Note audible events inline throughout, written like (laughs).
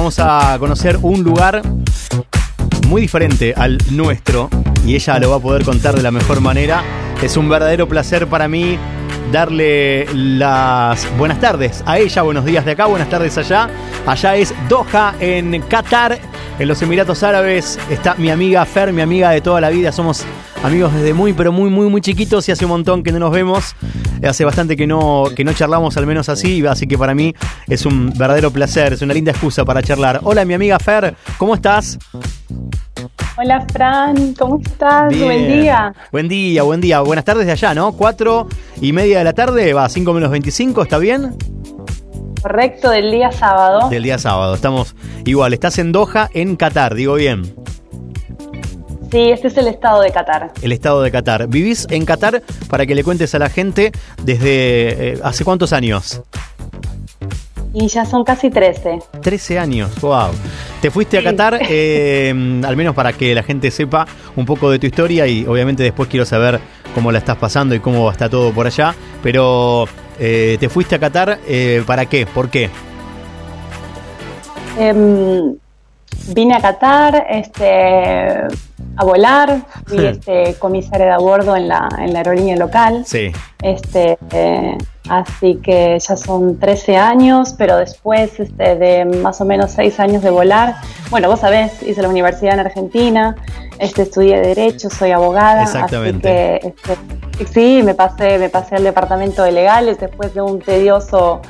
vamos a conocer un lugar muy diferente al nuestro y ella lo va a poder contar de la mejor manera. Es un verdadero placer para mí darle las buenas tardes a ella, buenos días de acá, buenas tardes allá. Allá es Doha, en Qatar, en los Emiratos Árabes. Está mi amiga Fer, mi amiga de toda la vida. Somos amigos desde muy, pero muy, muy, muy chiquitos y hace un montón que no nos vemos. Hace bastante que no, que no charlamos, al menos así, así que para mí es un verdadero placer, es una linda excusa para charlar. Hola, mi amiga Fer, ¿cómo estás? Hola Fran, ¿cómo estás? Buen día. Buen día, buen día. Buenas tardes de allá, ¿no? Cuatro y media de la tarde, va, cinco menos 25, ¿está bien? Correcto, del día sábado. Del día sábado, estamos igual. Estás en Doha, en Qatar, digo bien. Sí, este es el estado de Qatar. El estado de Qatar. ¿Vivís en Qatar para que le cuentes a la gente desde eh, hace cuántos años? Y ya son casi 13. 13 años, wow. Te fuiste a Qatar, (laughs) eh, al menos para que la gente sepa un poco de tu historia y obviamente después quiero saber cómo la estás pasando y cómo está todo por allá. Pero eh, te fuiste a Qatar, eh, ¿para qué? ¿Por qué? Em, vine a Qatar este, a volar, fui este, comisaria de a bordo en la, en la aerolínea local. Sí. Este, Así que ya son 13 años, pero después este, de más o menos 6 años de volar, bueno, vos sabés, hice la universidad en Argentina, este, estudié Derecho, soy abogada. Exactamente. Así que este, sí, me pasé, me pasé al departamento de legales después de un tedioso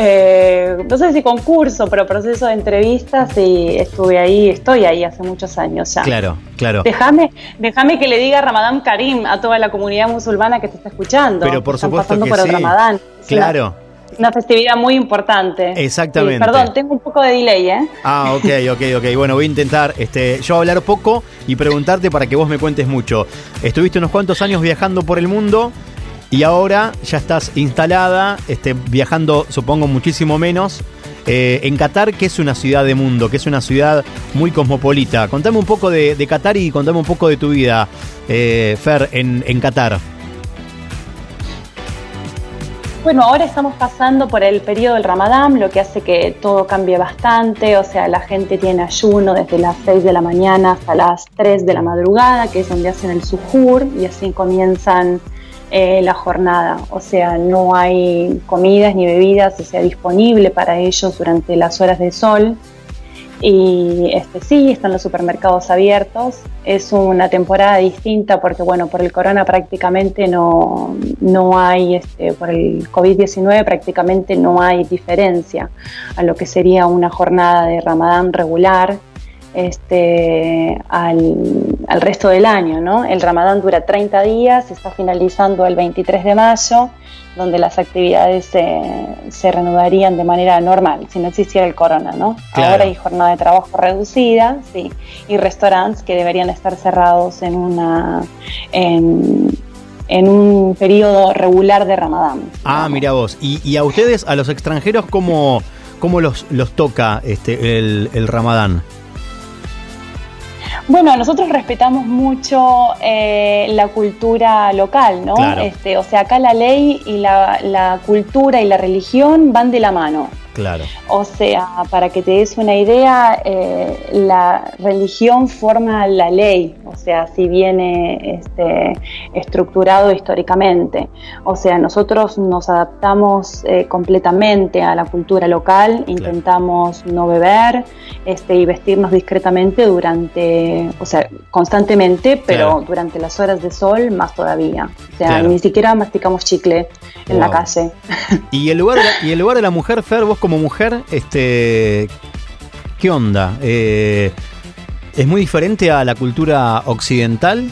eh, no sé si concurso, pero proceso de entrevistas y estuve ahí, estoy ahí hace muchos años ya. Claro, claro. Déjame, déjame que le diga Ramadán Karim a toda la comunidad musulmana que te está escuchando. Pero por supuesto pasando que por el Ramadán. claro. Una, festividad muy importante. Exactamente. perdón, tengo un poco de delay, ¿eh? Ah, ok, ok, ok. Bueno, voy a intentar este, yo hablar poco y preguntarte para que vos me cuentes mucho. Estuviste unos cuantos años viajando por el mundo y ahora ya estás instalada, este, viajando supongo muchísimo menos. Eh, en Qatar, que es una ciudad de mundo, que es una ciudad muy cosmopolita. Contame un poco de, Qatar y contame un poco de tu vida, eh, Fer, en, en Qatar. Bueno, ahora estamos pasando por el periodo del Ramadán, lo que hace que todo cambie bastante, o sea, la gente tiene ayuno desde las 6 de la mañana hasta las 3 de la madrugada, que es donde hacen el suhur, y así comienzan eh, la jornada, o sea, no hay comidas ni bebidas, o sea, disponible para ellos durante las horas de sol. Y este, sí, están los supermercados abiertos. Es una temporada distinta porque, bueno, por el corona prácticamente no, no hay, este, por el COVID-19 prácticamente no hay diferencia a lo que sería una jornada de Ramadán regular este, al, resto del año. ¿no? El ramadán dura 30 días, está finalizando el 23 de mayo, donde las actividades se, reanudarían de manera normal, si no existiera el corona. ¿no? Ahora hay jornada de trabajo reducida sí, y restaurantes que deberían estar cerrados en, una, en, un periodo regular de ramadán. Ah, mira vos. ¿Y, a ustedes, a los extranjeros, cómo, cómo los, los toca este, el, el ramadán? Bueno, nosotros respetamos mucho eh, la cultura local, ¿no? Este, o sea, acá la ley y la, la cultura y la religión van de la mano. Claro. O sea, para que te des una idea, eh, la religión forma la ley, o sea, si viene este, estructurado históricamente. O sea, nosotros nos adaptamos eh, completamente a la cultura local, intentamos no beber este, y vestirnos discretamente durante, o sea, constantemente, pero durante las horas de sol más todavía. O sea, ni siquiera masticamos chicle en la calle. ¿Y el lugar y el lugar de la mujer, Fer, vos como mujer, este, ¿qué onda? Eh, ¿Es muy diferente a la cultura occidental?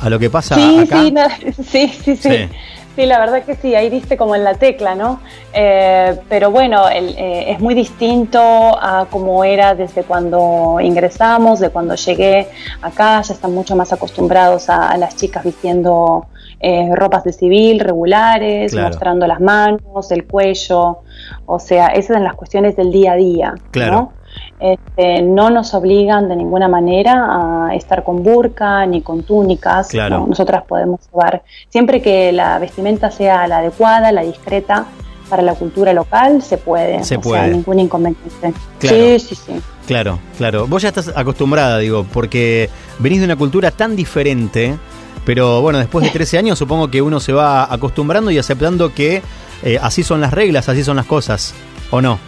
¿A lo que pasa acá? (laughs) Sí, sí, sí, sí, la verdad que sí, ahí viste como en la tecla, ¿no? Eh, pero bueno, eh, es muy distinto a como era desde cuando ingresamos, de cuando llegué acá, ya están mucho más acostumbrados a las chicas vistiendo eh, ropas de civil regulares, mostrando las manos, el cuello, o sea, esas son las cuestiones del día a día. Claro. Este, ¿no? nos obligan de ninguna manera a estar con burka ni con túnicas. Claro. Nosotras podemos llevar, siempre que la vestimenta sea la adecuada, la discreta, para la cultura local, se puede. Se o puede. Sea, ningún inconveniente. Claro. Sí, sí, sí. Claro, claro. Vos ya estás acostumbrada, digo, porque venís de una cultura tan diferente, pero bueno, después de 13 años supongo que uno se va acostumbrando y aceptando que eh, así son las reglas, así son las cosas, ¿o no?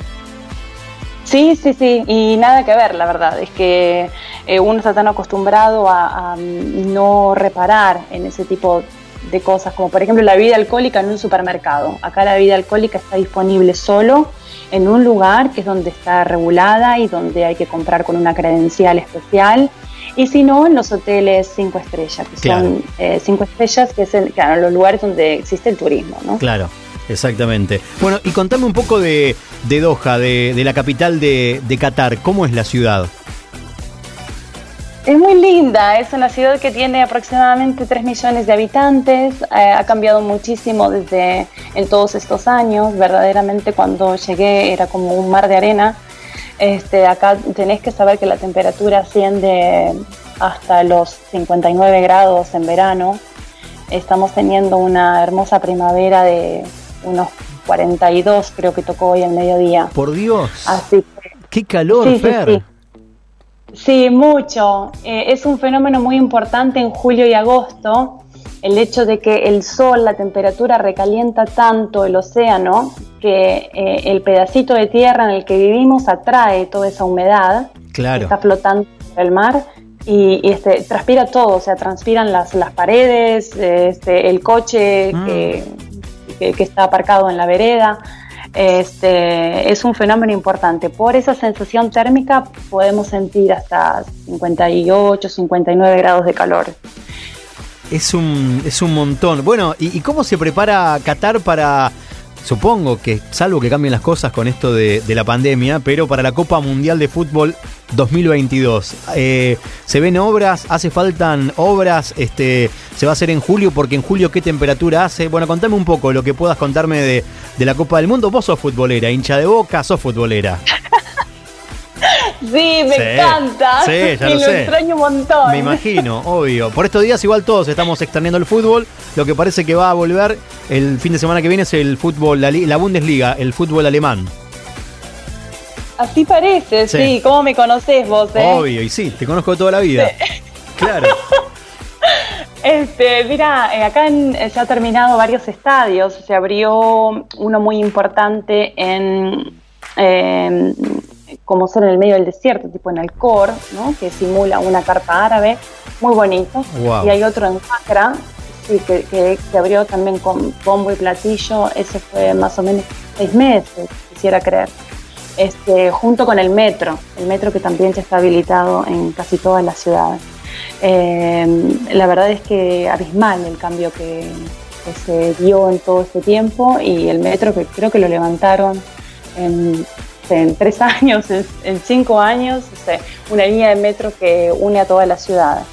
Sí, sí, sí, y nada que ver, la verdad, es que eh, uno está tan acostumbrado a, a no reparar en ese tipo de cosas, como por ejemplo la bebida alcohólica en un supermercado. Acá la bebida alcohólica está disponible solo en un lugar que es donde está regulada y donde hay que comprar con una credencial especial. Y si no, en los hoteles cinco estrellas, que Claro. son eh, cinco estrellas, que es el- claro, los lugares donde existe el turismo, ¿no? Claro, exactamente. Bueno, y contame un poco de, de Doha, de, de la capital de, de Qatar. ¿Cómo es la ciudad? Es muy linda, es una ciudad que tiene aproximadamente 3 millones de habitantes, eh, ha cambiado muchísimo desde en todos estos años, verdaderamente cuando llegué era como un mar de arena. Este, acá tenés que saber que la temperatura asciende hasta los 59 grados en verano. Estamos teniendo una hermosa primavera de unos 42, creo que tocó hoy al mediodía. Por Dios, Así que qué calor, Sí, sí, Fer. sí. Sí, mucho. Eh, es un fenómeno muy importante en julio y agosto. El hecho de que el sol, la temperatura recalienta tanto el océano que eh, el pedacito de tierra en el que vivimos atrae toda esa humedad que Claro, está flotando por el mar y, y, este, transpira todo, o sea, transpiran las, las paredes, este, el coche Mm. que, que- que está aparcado en la vereda. Este, es un fenómeno importante. Por esa sensación térmica podemos sentir hasta 58, 59 grados de calor. Es un, es un montón. Bueno, ¿y, cómo se prepara Qatar para, supongo que, salvo que cambien las cosas con esto de, de la pandemia, pero para la Copa Mundial de Fútbol 2022? Eh, ¿Se ven obras? ¿Hace faltan obras? Este, ¿Se va a hacer en julio? Porque en julio, ¿qué temperatura hace? Bueno, contame un poco lo que puedas contarme de, de la Copa del Mundo. Vos sos futbolera, hincha de boca, sos futbolera. (laughs) Sí, me Sí, encanta. sí, ya (laughs) y lo sé. extraño un montón. Me imagino, obvio. Por estos días igual todos estamos extrañando el fútbol. Lo que parece que va a volver el fin de semana que viene es el fútbol, la, li- la Bundesliga, el fútbol alemán. Así parece, Sí. sí. ¿Cómo me conocés vos? eh? Obvio, y sí, te conozco toda la vida. (laughs) Claro. Este, mira, eh, acá en- eh, se ha terminado varios estadios. Se abrió uno muy importante en, eh, como ser en el medio del desierto, tipo en Alcor, ¿no? que simula una carpa árabe, muy bonito. Wow. Y hay otro en Sacra, sí, que, que se abrió también con bombo y platillo. Ese fue más o menos seis meses, quisiera creer. Este, junto con el metro, el metro que también ya está habilitado en casi todas las ciudades. Eh, la verdad es que abismal el cambio que, que se dio en todo este tiempo y el metro que creo que lo levantaron en, en tres (laughs) años, en, cinco años, una línea de metro que une a todas las ciudades.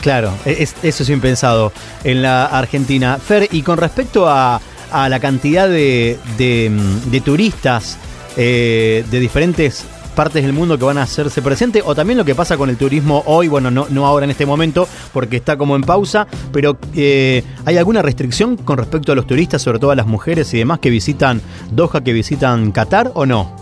Claro, es- eso es impensado en la Argentina. Fer, y con respecto a, la cantidad de, de, turistas eh, de diferentes partes del mundo que van a hacerse presente, o también lo que pasa con el turismo hoy, bueno, no, no ahora en este momento, porque está como en pausa, pero eh, ¿hay alguna restricción con respecto a los turistas, sobre todo a las mujeres y demás que visitan Doha, que visitan Qatar o no?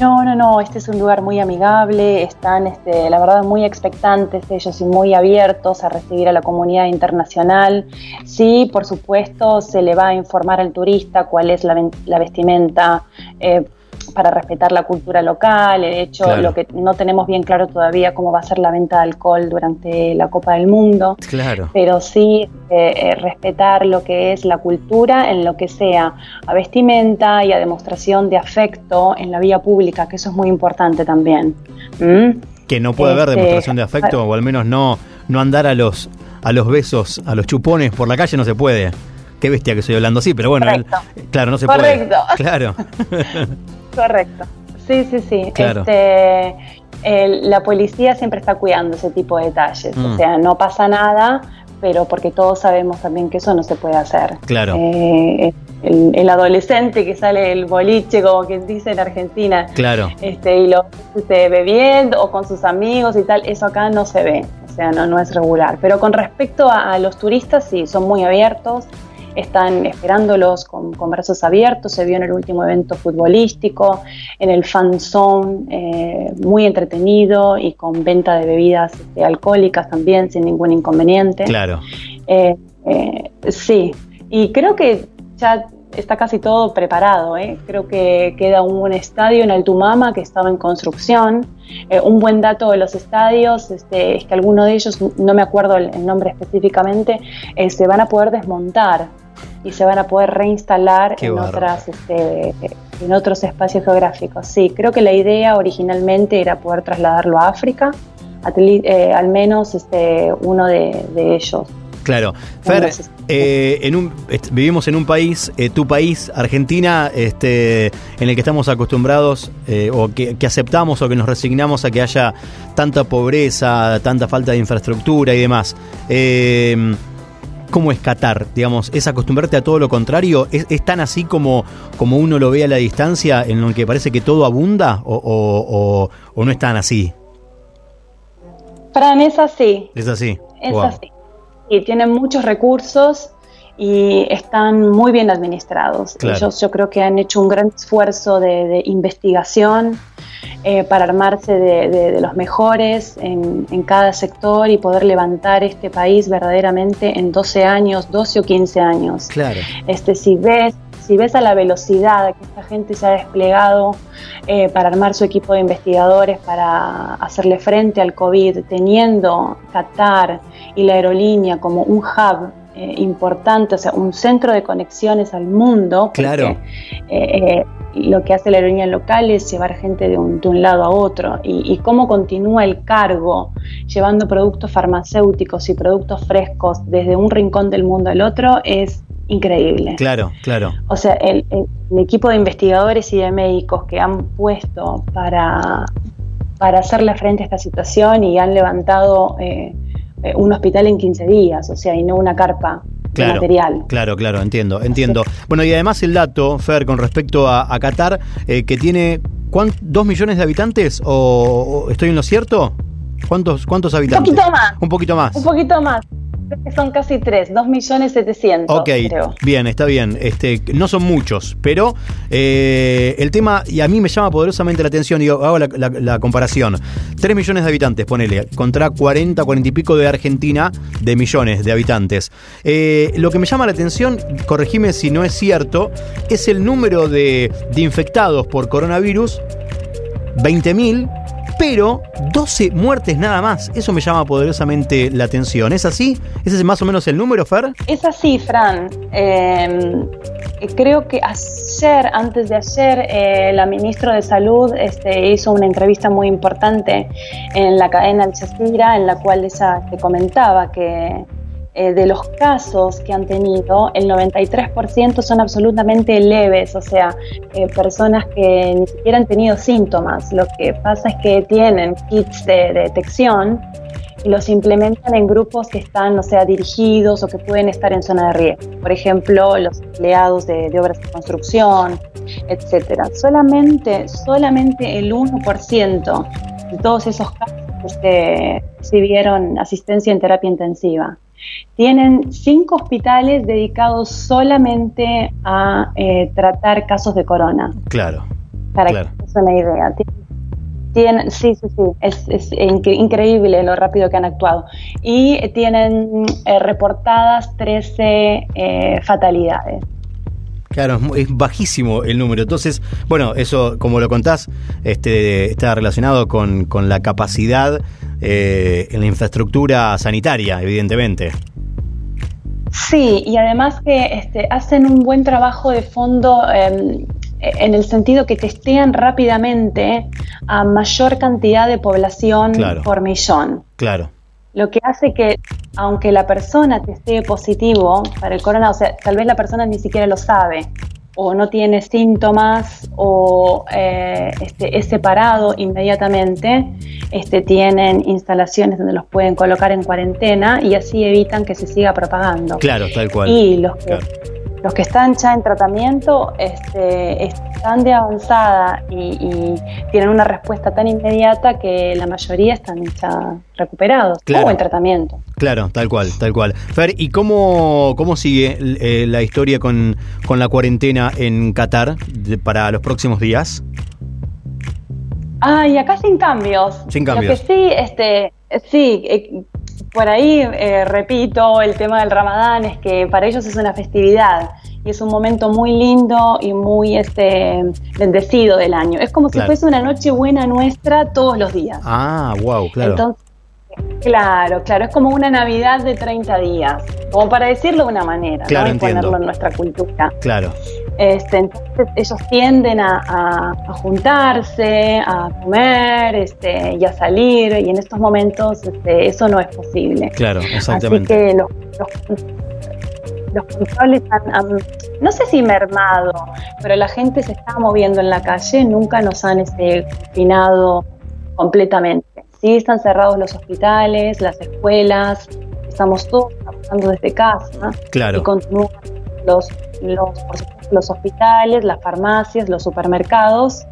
No, no, no, este es un lugar muy amigable, están, este, la verdad, muy expectantes ellos y muy abiertos a recibir a la comunidad internacional. Sí, por supuesto, se le va a informar al turista cuál es la, vestimenta eh, para respetar la cultura local. De hecho, Claro. lo que no tenemos bien claro todavía cómo va a ser la venta de alcohol durante la Copa del Mundo Claro. pero sí eh, eh, respetar lo que es la cultura en lo que sea a vestimenta y a demostración de afecto en la vía pública, que eso es muy importante también. ¿Mm? Que no puede haber Este, demostración de afecto, o al menos no, no andar a los, a los besos, a los chupones por la calle no se puede. Qué bestia que estoy hablando así, pero bueno, el- claro, no se Correcto. puede. Claro. (laughs) Correcto. Sí, sí, sí. Claro. Este, el- la policía siempre está cuidando ese tipo de detalles. Mm. O sea, no pasa nada, pero porque todos sabemos también que eso no se puede hacer. Claro. Eh, el, el adolescente que sale del boliche, como quien dice en Argentina, Claro. este, y lo este, bebiendo o con sus amigos y tal, eso acá no se ve, o sea, no, no es regular. Pero con respecto a, a los turistas, sí, son muy abiertos están esperándolos con, brazos abiertos. Se vio en el último evento futbolístico, en el fan zone, eh, muy entretenido y con venta de bebidas este, alcohólicas también, sin ningún inconveniente. Claro. Eh, eh, sí, y creo que ya está casi todo preparado. ¿eh? Creo que queda un estadio en Altumama que estaba en construcción. Eh, un buen dato de los estadios este, es que algunos de ellos, no me acuerdo el, nombre específicamente, eh, se van a poder desmontar y se van a poder reinstalar en, otras, este, en otros espacios geográficos. Sí, creo que la idea originalmente era poder trasladarlo a África, al menos este, uno de ellos. Claro. Fer, eh, en un, vivimos en un país, eh, tu país, Argentina, este, en el que estamos acostumbrados eh, o que, aceptamos o que nos resignamos a que haya tanta pobreza, tanta falta de infraestructura y demás. ¿Cómo es Qatar? Digamos, ¿es acostumbrarte a todo lo contrario? ¿Es, tan así como, como uno lo ve a la distancia, en lo que parece que todo abunda o, no es tan así? Fran, es así. Es así. Es así y tienen muchos recursos y están muy bien administrados. Ellos yo creo que han hecho un gran esfuerzo de, investigación eh, para armarse de, los mejores en, cada sector y poder levantar este país verdaderamente en 12 años, 12 o 15 años. Claro. Este, si ves si ves a la velocidad que esta gente se ha desplegado eh, para armar su equipo de investigadores para hacerle frente al COVID, teniendo Qatar y la aerolínea como un hub eh, importante, o sea, un centro de conexiones al mundo. Claro. Eh, lo que hace la aerolínea local es llevar gente de un, lado a otro y, y, cómo continúa el cargo llevando productos farmacéuticos y productos frescos desde un rincón del mundo al otro es increíble. Claro, claro. O sea, el, equipo de investigadores y de médicos que han puesto para, para hacerle frente a esta situación y han levantado eh, eh, un hospital en 15 días, o sea, y no una carpa. material. Claro, claro, entiendo, entiendo. Bueno, y además el dato, Fer, con respecto a, Qatar, eh, que tiene ¿dos millones de habitantes? ¿O, estoy en lo cierto? ¿Cuántos, ¿Cuántos habitantes? Un poquito más. Un poquito más. Un poquito más son casi tres, dos millones setecientos. Ok, bien, está bien. Este, no son muchos, pero eh, el tema, y a mí me llama poderosamente la atención, y hago la, comparación. Tres millones de habitantes, ponele, contra 40, 40 y pico de Argentina de millones de habitantes. Eh, lo que me llama la atención, corregime si no es cierto, es el número de, de infectados por coronavirus 20.000 pero 12 muertes nada más. Eso me llama poderosamente la atención. ¿Es así? ¿Ese es más o menos el número, Fer? Es así, Fran. Em, creo que ayer, antes de ayer, eh, la ministra de Salud este, hizo una entrevista muy importante en la cadena Al Jazeera, en la cual ella te comentaba que eh, de los casos que han tenido, el 93% son absolutamente leves, o sea, eh, personas que ni siquiera han tenido síntomas. Lo que pasa es que tienen kits de, detección y los implementan en grupos que están, o sea, dirigidos o que pueden estar en zona de riesgo. Por ejemplo, los empleados de, obras de construcción, etcétera. Solamente, solamente el 1% de todos esos casos este, recibieron asistencia en terapia intensiva. Tienen cinco hospitales dedicados solamente a eh, tratar casos de corona. Claro. Para que se una idea. Tienen, sí, sí, sí, es, increíble lo rápido que han actuado. Y tienen eh, reportadas 13 eh, fatalidades. Claro, es, bajísimo el número. Entonces, bueno, eso, como lo contás, este, está relacionado con, con la capacidad eh, en la infraestructura sanitaria, evidentemente. Sí, y además que este, hacen un buen trabajo de fondo em, en el sentido que testean rápidamente a mayor cantidad de población por millón. Claro. Lo que hace que, aunque la persona testee positivo para el corona, o sea, tal vez la persona ni siquiera lo sabe, o no tiene síntomas o eh, este, es separado inmediatamente, este, tienen instalaciones donde los pueden colocar en cuarentena y así evitan que se siga propagando. Claro, tal cual. Y los que, los que están ya en tratamiento este, están de avanzada y, tienen una respuesta tan inmediata que la mayoría están ya recuperados claro. en tratamiento. Claro, tal cual, tal cual. Fer, ¿y cómo, cómo sigue eh, la historia con, con, la cuarentena en Qatar para los próximos días? Ah, y acá sin cambios. Sin cambios. Lo que sí, este, sí, eh, por ahí eh, repito, el tema del Ramadán es que para ellos es una festividad y es un momento muy lindo y muy este bendecido del año. Es como si fuese una noche buena nuestra todos los días. Ah, wow, claro. Entonces, claro, claro, es como una Navidad de 30 días, como para decirlo de una manera, claro, ¿no? ponerlo en nuestra cultura. Claro. Este, entonces ellos tienden a, juntarse, a comer este, y a salir, y en estos momentos este, eso no es posible. Claro, exactamente. Así que los, los, controles han, no sé si mermado, pero la gente se está moviendo en la calle, nunca nos han este, confinado completamente. Sí están cerrados los hospitales, las escuelas, estamos todos trabajando desde casa claro. y continúan los, los, los hospitales, las farmacias, los supermercados,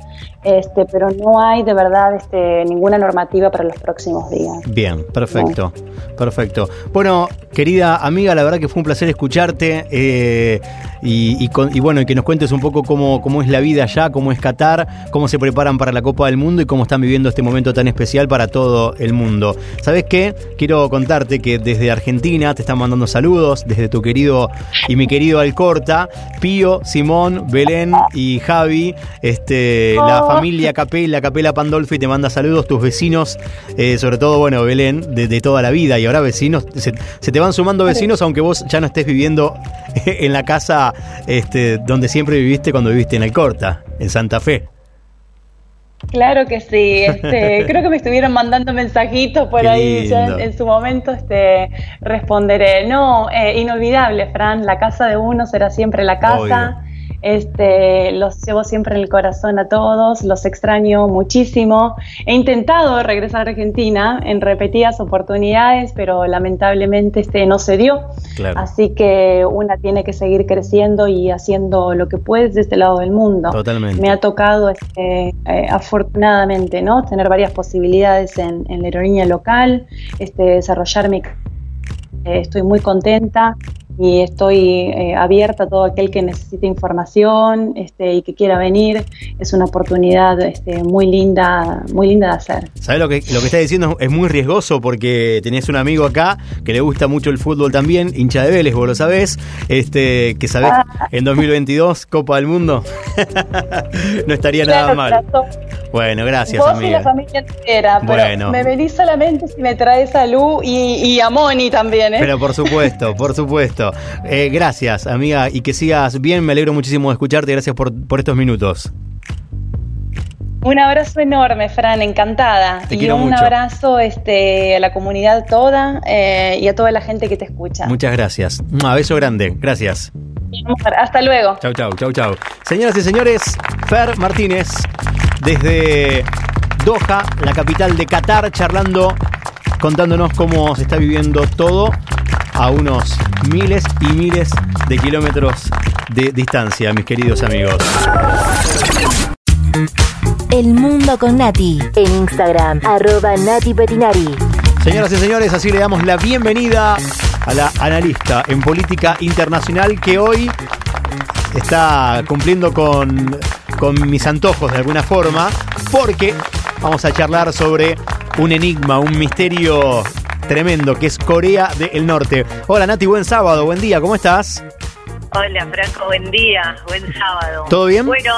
este, pero no hay de verdad este, ninguna normativa para los próximos días. Bien, perfecto, perfecto. Bueno, querida amiga, la verdad que fue un placer escucharte eh, y, bueno, y que nos cuentes un poco cómo, cómo es la vida allá, cómo es Qatar, cómo se preparan para la Copa del Mundo y cómo están viviendo este momento tan especial para todo el mundo. ¿Sabes qué? Quiero contarte que desde Argentina te están mandando saludos, desde tu querido y mi querido Alcorta, Pío, Simón, Belén y Javi, este, la oh. familia Capela, Capela Pandolfi te manda saludos, tus vecinos, eh, sobre todo, bueno, Belén, de, toda la vida y ahora vecinos, se, te van sumando vecinos aunque vos ya no estés viviendo (laughs) en la casa este, donde siempre viviste cuando viviste en Alcorta, en Santa Fe. Claro que sí, este, (laughs) creo que me estuvieron mandando mensajitos por ahí, en, su momento este, responderé. No, eh, inolvidable, Fran, la casa de uno será siempre la casa. Este, los llevo siempre en el corazón a todos, los extraño muchísimo. He intentado regresar a Argentina en repetidas oportunidades, pero lamentablemente este no se dio. Así que una tiene que seguir creciendo y haciendo lo que puede desde este lado del mundo. Totalmente. Me ha tocado este, eh, afortunadamente ¿no? tener varias posibilidades en, la aerolínea local, este, desarrollarme. Eh, estoy muy contenta y estoy eh, abierta a todo aquel que necesite información este, y que quiera venir. Es una oportunidad este, muy linda, muy linda de hacer. ¿Sabes lo que, lo que estás diciendo? Es muy riesgoso porque tenés un amigo acá que le gusta mucho el fútbol también, hincha de Vélez, vos lo sabés, este, que sabés ah. en 2022 Copa del Mundo. (laughs) no estaría nada mal. Bueno, gracias, Vos y la familia entera, pero me venís solamente si me traes a Lu y, a Moni también, ¿eh? Pero por supuesto, por supuesto. Eh, gracias, amiga, y que sigas bien. Me alegro muchísimo de escucharte. Gracias por, estos minutos. Un abrazo enorme, Fran, encantada. y un abrazo este, a la comunidad toda eh, y a toda la gente que te escucha. Muchas gracias. Un beso grande. Gracias. Hasta luego. Chau, chau, chau, chau. Señoras y señores, Fer Martínez, desde Doha, la capital de Qatar, charlando, contándonos cómo se está viviendo todo a unos miles y miles de kilómetros de distancia, mis queridos amigos. El mundo con Nati. En Instagram, arroba Nati Petinari. Señoras y señores, así le damos la bienvenida a la analista en política internacional que hoy está cumpliendo con, con mis antojos de alguna forma, porque vamos a charlar sobre un enigma, un misterio tremendo, que es Corea del Norte. Hola Nati, buen sábado, buen día, ¿cómo estás? Hola Franco, buen día, buen sábado. ¿Todo bien? Bueno,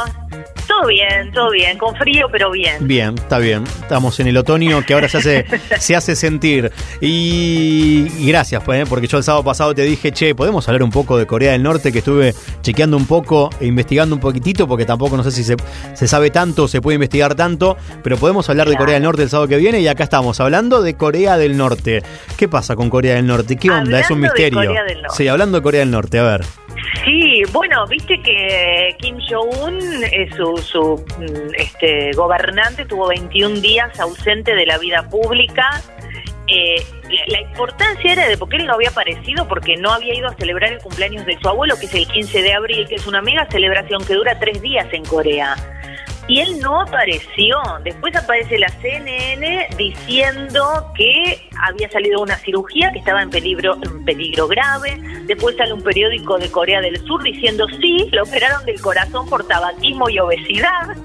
todo bien, todo bien, con frío pero bien. Bien, está bien. Estamos en el otoño que ahora se hace, (laughs) se hace sentir. Y, gracias, pues, ¿eh? porque yo el sábado pasado te dije, che, podemos hablar un poco de Corea del Norte, que estuve chequeando un poco e investigando un poquitito, porque tampoco no sé si se, se sabe tanto, se puede investigar tanto, pero podemos hablar de Corea del Norte el sábado que viene y acá estamos hablando de Corea del Norte. ¿Qué pasa con Corea del Norte? ¿Qué onda? es un misterio. Sí, hablando de Corea del Norte, a ver. Sí, bueno, viste que Kim Jong-un, su, su mm, este, gobernante, tuvo 21 días ausente de la vida pública eh, la, importancia era de porque él no había aparecido porque no había ido a celebrar el cumpleaños de su abuelo, que es el 15 de abril, que es una mega celebración que dura tres días en Corea. Y él no apareció. Después aparece la CNN diciendo que había salido una cirugía, que estaba en peligro, en peligro grave. Después sale un periódico de Corea del Sur diciendo sí, lo operaron del corazón por tabaquismo y obesidad.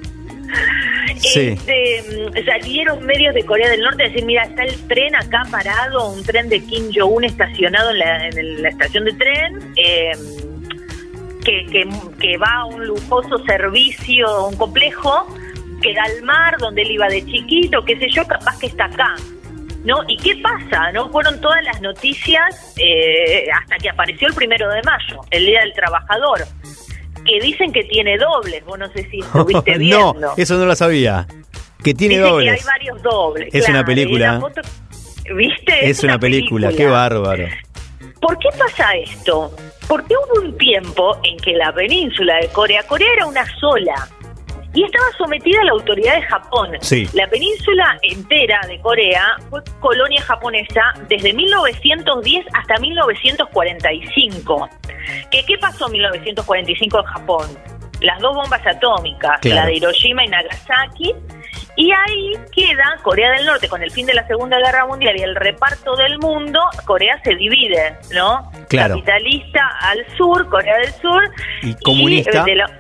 Sí. Este, mm, salieron medios de Corea del Norte a decir, mira, está el tren acá parado, un tren de Kim Jong-un estacionado en la, en la estación de tren. eh, que, que, que va a un lujoso servicio, un complejo, que da al mar, donde él iba de chiquito, qué sé yo, capaz que está acá. ¿No? ¿Y qué pasa? ¿No? Fueron todas las noticias eh, hasta que apareció el primero de mayo, el Día del Trabajador, que dicen que tiene dobles. Vos no sé si estuviste (laughs) viendo. no, eso no lo sabía. Que tiene dobles. que hay varios dobles. Es una película. foto- ¿Viste? Es una película, qué bárbaro. ¿Por qué pasa esto? Porque hubo un tiempo en que la península de Corea, Corea era una sola y estaba sometida a la autoridad de Japón. Sí. La península entera de Corea fue colonia japonesa desde 1910 hasta 1945. ¿Qué, qué pasó en 1945 en Japón? Las dos bombas atómicas, Claro. la de Hiroshima y Nagasaki, y ahí queda Corea del Norte con el fin de la Segunda Guerra Mundial y el reparto del mundo. Corea se divide, ¿no? Claro. Capitalista al sur, Corea del Sur. Y comunista. eh, de la-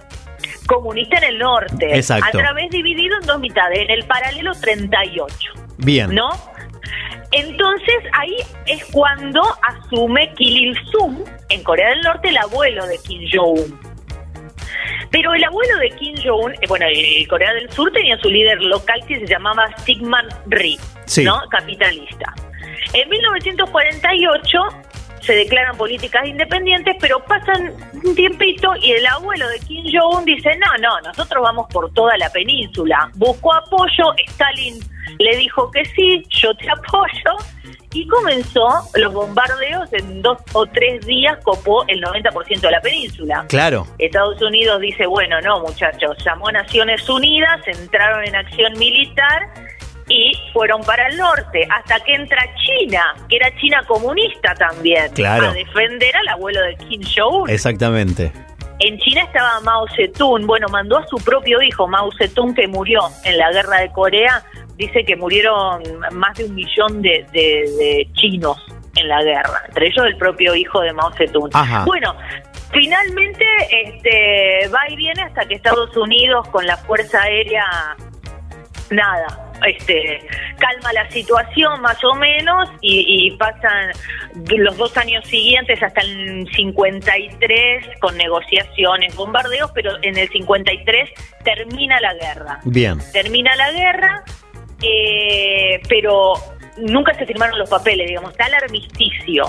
comunista en el norte. Exacto. A través dividido en dos mitades, en el paralelo 38. Bien. ¿No? Entonces ahí es cuando asume Kim Il-sung en Corea del Norte el abuelo de Kim Jong-un. Pero el abuelo de Kim Jong-un, eh, bueno, eh, Corea del Sur tenía su líder local que se llamaba Sigman Rhee, Sí. ¿no? Capitalista. En 1948 se declaran políticas independientes, pero pasan un tiempito y el abuelo de Kim Jong-un dice, no, no, nosotros vamos por toda la península. Buscó apoyo, Stalin le dijo que sí, yo te apoyo, y comenzó los bombardeos en dos o tres días, copó el 90% de la península. Claro. Estados Unidos dice, bueno, no muchachos, llamó a Naciones Unidas, entraron en acción militar y fueron para el norte, hasta que entra China, que era China comunista también, Claro. a defender al abuelo de Kim Jong-un. Exactamente. En China estaba Mao Zedong, bueno, mandó a su propio hijo, Mao Zedong, que murió en la guerra de Corea, dice que murieron más de un millón de, de- de chinos en la guerra, entre ellos el propio hijo de Mao Zedong. Ajá. Bueno, finalmente este, va y viene hasta que Estados Unidos con la Fuerza Aérea, nada, este, calma la situación más o menos y, y pasan los dos años siguientes hasta el 53 con negociaciones, bombardeos, pero en el 53 termina la guerra Bien. termina la guerra, eh, pero nunca se firmaron los papeles, digamos, está el armisticio,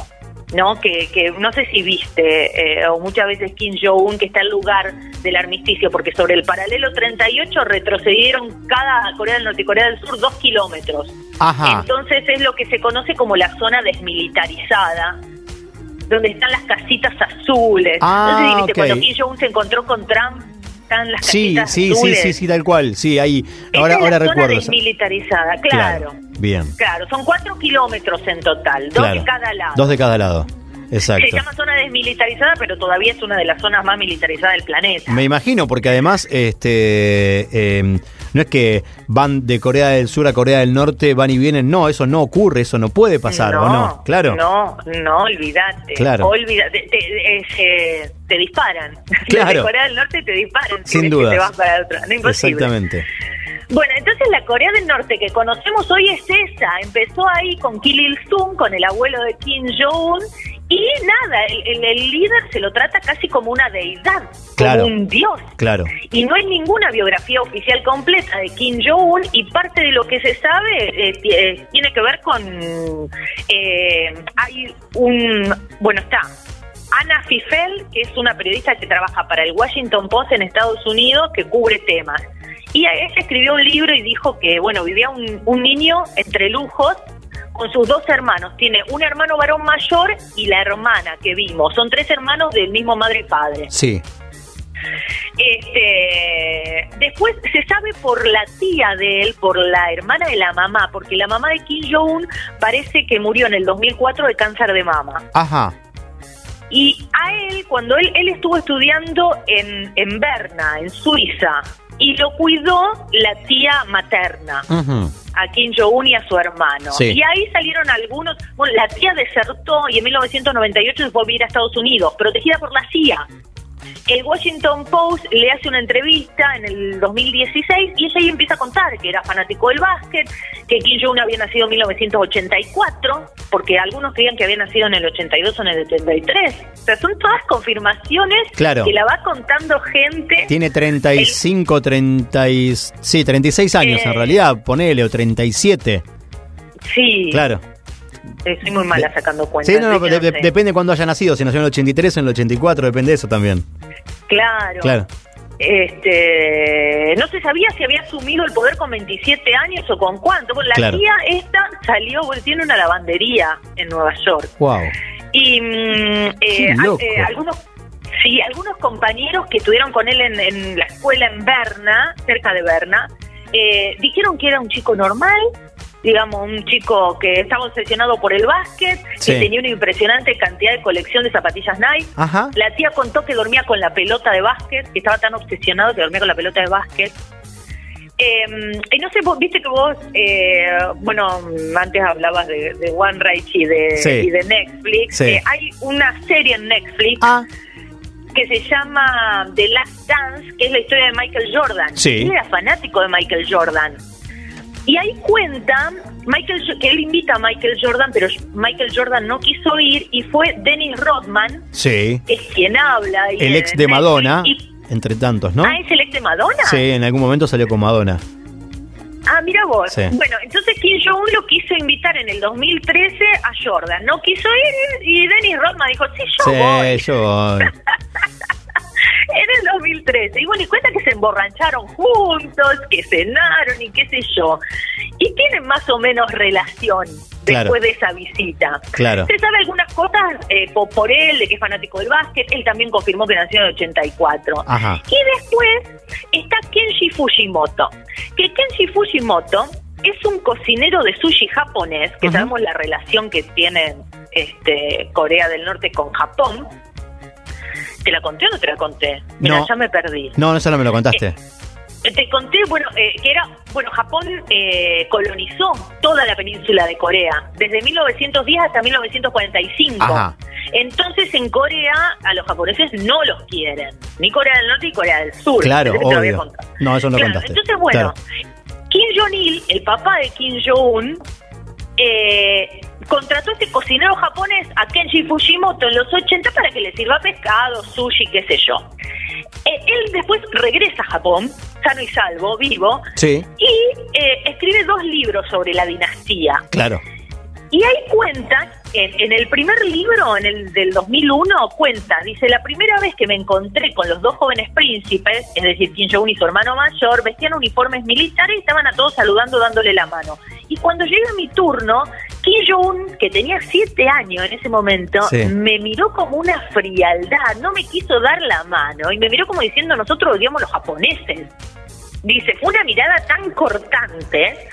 ¿no? Que, que no sé si viste, eh, o muchas veces Kim Jong-un, que está en lugar del armisticio, porque sobre el paralelo 38 retrocedieron cada Corea del Norte y Corea del Sur dos kilómetros. Ajá. Entonces es lo que se conoce como la zona desmilitarizada, donde están las casitas azules. Ah, sé si viste cuando Kim Jong-un se encontró con Trump, están las Sí, sí, sí, azules. sí, sí, tal cual. Sí, ahí. Esa Ahora, es la ahora zona recuerdo. desmilitarizada, claro. Bien. Claro, son cuatro kilómetros en total, dos Claro. de cada lado. Dos de cada lado. Exacto. Se llama zona desmilitarizada, pero todavía es una de las zonas más militarizadas del planeta. Me imagino, porque además, este, eh, no es que van de Corea del Sur a Corea del Norte, van y vienen. No, eso no ocurre, eso no puede pasar, ¿o no? Claro. No, no, olvídate. Claro. Olvídate, te, eh, se- te disparan. (laughs) Claro. Desde Corea del Norte te disparan. si Sin dudas. te vas para otra. No, imposible. Exactamente. Bueno, entonces la Corea del Norte que conocemos hoy es esa. Empezó ahí con Kim Il-sung, con el abuelo de Kim Jong-un, y nada, el, el- el líder se lo trata casi como una deidad, Claro. como un dios. Claro. Y no hay ninguna biografía oficial completa de Kim Jong-un y parte de lo que se sabe eh, eh, tiene que ver con... eh, hay un... Bueno, está Ana Fifel, que es una periodista que trabaja para el Washington Post en Estados Unidos, que cubre temas. Y ella escribió un libro y dijo que, bueno, vivía un, un niño entre lujos con sus dos hermanos. Tiene un hermano varón mayor y la hermana que vimos. Son tres hermanos del mismo madre y padre. Sí. Este, después se sabe por la tía de él, por la hermana de la mamá, porque la mamá de Kim Jong-un parece que murió en el 2004 de cáncer de mama. Ajá. Y a él, cuando él, él estuvo estudiando en, en Berna, en Suiza, y lo cuidó la tía materna, a Kim Jong-un y a su hermano. Sí. Y ahí salieron algunos, bueno, la tía desertó y en 1998 se fue a vivir a Estados Unidos, protegida por la CIA. El Washington Post le hace una entrevista en el 2016 y ella ahí empieza a contar que era fanático del básquet, que Kim Jong-un había nacido en 1984, porque algunos creían que había nacido en el 82 o en el 83. O sea, son todas confirmaciones Claro. que la va contando gente. Tiene 35, 30 y... Sí, 36 años en Eh. realidad, ponele, o 37. Sí, Claro. Eh, soy muy mala sacando cuentas. Sí, no, no, de- de- sé. depende cuándo haya nacido, si nació en el 83 o en el 84, depende de eso también. Claro. Claro. Este, no se sabía si había asumido el poder con 27 años o con cuánto. Bueno, la Claro. tía esta salió, tiene una lavandería en Nueva York. Wow. Y mm, eh, eh, algunos sí, algunos compañeros que estuvieron con él en, en la escuela en Berna, cerca de Berna, eh, dijeron que era un chico normal, digamos, un chico que estaba obsesionado por el básquet, Sí. que tenía una impresionante cantidad de colección de zapatillas Nike. Ajá. La tía contó que dormía con la pelota de básquet, que estaba tan obsesionado que dormía con la pelota de básquet. Eh, y no sé, vos viste que vos, eh, bueno, antes hablabas de, de One Reich y de, Sí. y de Netflix. Sí. Eh, hay una serie en Netflix Ah, que se llama The Last Dance, que es la historia de Michael Jordan. Sí. Él era fanático de Michael Jordan. Y ahí cuenta Michael que él invita a Michael Jordan, pero Michael Jordan no quiso ir y fue Dennis Rodman, sí. es quien habla. ahí El ex de Madonna, y- entre tantos, ¿no? Ah, ¿es el ex de Madonna? Sí, en algún momento salió con Madonna. Ah, mira vos. Sí. Bueno, entonces Kim Jong-un lo quiso invitar en el 2013 a Jordan. No quiso ir y Dennis Rodman dijo, sí, yo voy. Sí, yo voy. (laughs) En el 2013. Y bueno, y cuenta que se emborracharon juntos, que cenaron y qué sé yo. Y tienen más o menos relación Claro. después de esa visita. Claro. Se sabe algunas cosas eh, po- por, él, de que es fanático del básquet. Él también confirmó que nació en el 84. Ajá. Y después está Kenji Fujimoto. Que Kenji Fujimoto es un cocinero de sushi japonés, que sabemos la relación que tiene este, Corea del Norte con Japón. ¿Te la conté o no te la conté? Mira, No. ya me perdí. No, eso no me lo contaste. Eh, Te conté, bueno, eh, que era, bueno, Japón eh, colonizó toda la península de Corea, desde 1910 hasta 1945. Ajá. Entonces en Corea a los japoneses no los quieren, ni Corea del Norte ni Corea del Sur. Claro, obvio. No, eso no Claro, contaste. Entonces, bueno, Claro. Kim Jong-il, el papá de Kim Jong-un, eh, contrató a este cocinero japonés, a Kenji Fujimoto, en los 80 para que le sirva pescado, sushi, qué sé yo. Eh, él después regresa a Japón, sano y salvo, vivo, Sí, y eh, escribe dos libros sobre la dinastía. claro. Y ahí cuenta, en, en el primer libro, en el del 2001, cuenta, dice, la primera vez que me encontré con los dos jóvenes príncipes, es decir, Kim Jong-un y su hermano mayor, vestían uniformes militares y estaban a todos saludando, dándole la mano. Y cuando llega mi turno, Kim Jong-un, que tenía siete años en ese momento, Sí. me miró como una frialdad, no me quiso dar la mano, y me miró como diciendo, nosotros odiamos los japoneses. Dice, fue una mirada tan cortante.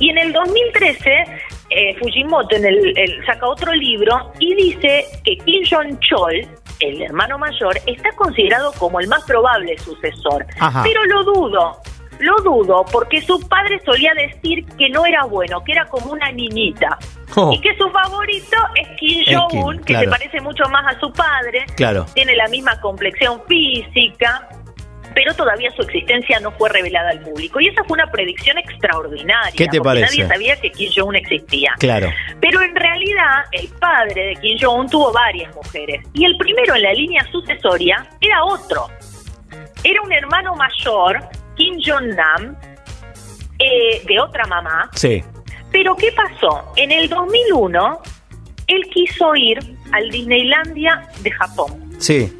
Y en el 2013, eh, Fujimoto en el, el- saca otro libro y dice que Kim Jong-chol, el hermano mayor, está considerado como el más probable sucesor. Ajá. Pero lo dudo. Lo dudo porque su padre solía decir que no era bueno, que era como una niñita. Oh. Y que su favorito es Kim Jong-un, que claro. se parece mucho más a su padre Claro. tiene la misma complexión física, pero todavía su existencia no fue revelada al público. Y esa fue una predicción extraordinaria. ¿Qué te parece? Nadie sabía que Kim Jong-un existía. Claro. Pero en realidad, el padre de Kim Jong-un tuvo varias mujeres. Y el primero en la línea sucesoria era otro. Era un hermano mayor, Kim Jong-nam, eh, de otra mamá. Sí. Pero ¿qué pasó? En el 2001, él quiso ir al Disneylandia de Japón Sí.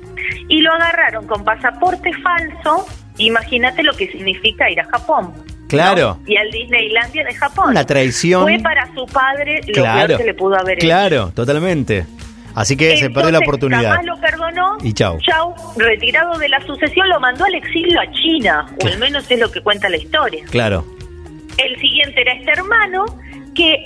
Y lo agarraron con pasaporte falso. Imagínate lo que significa ir a Japón. Claro. ¿no? Y al Disneylandia de Japón. Una traición. Fue para su padre lo Claro. peor que le pudo haber hecho. Claro, totalmente. Así que se perdió la oportunidad. Jamás lo perdonó. Y chau. Chau, retirado de la sucesión, lo mandó al exilio a China, o al menos es lo que cuenta la historia. Claro. El siguiente era este hermano que,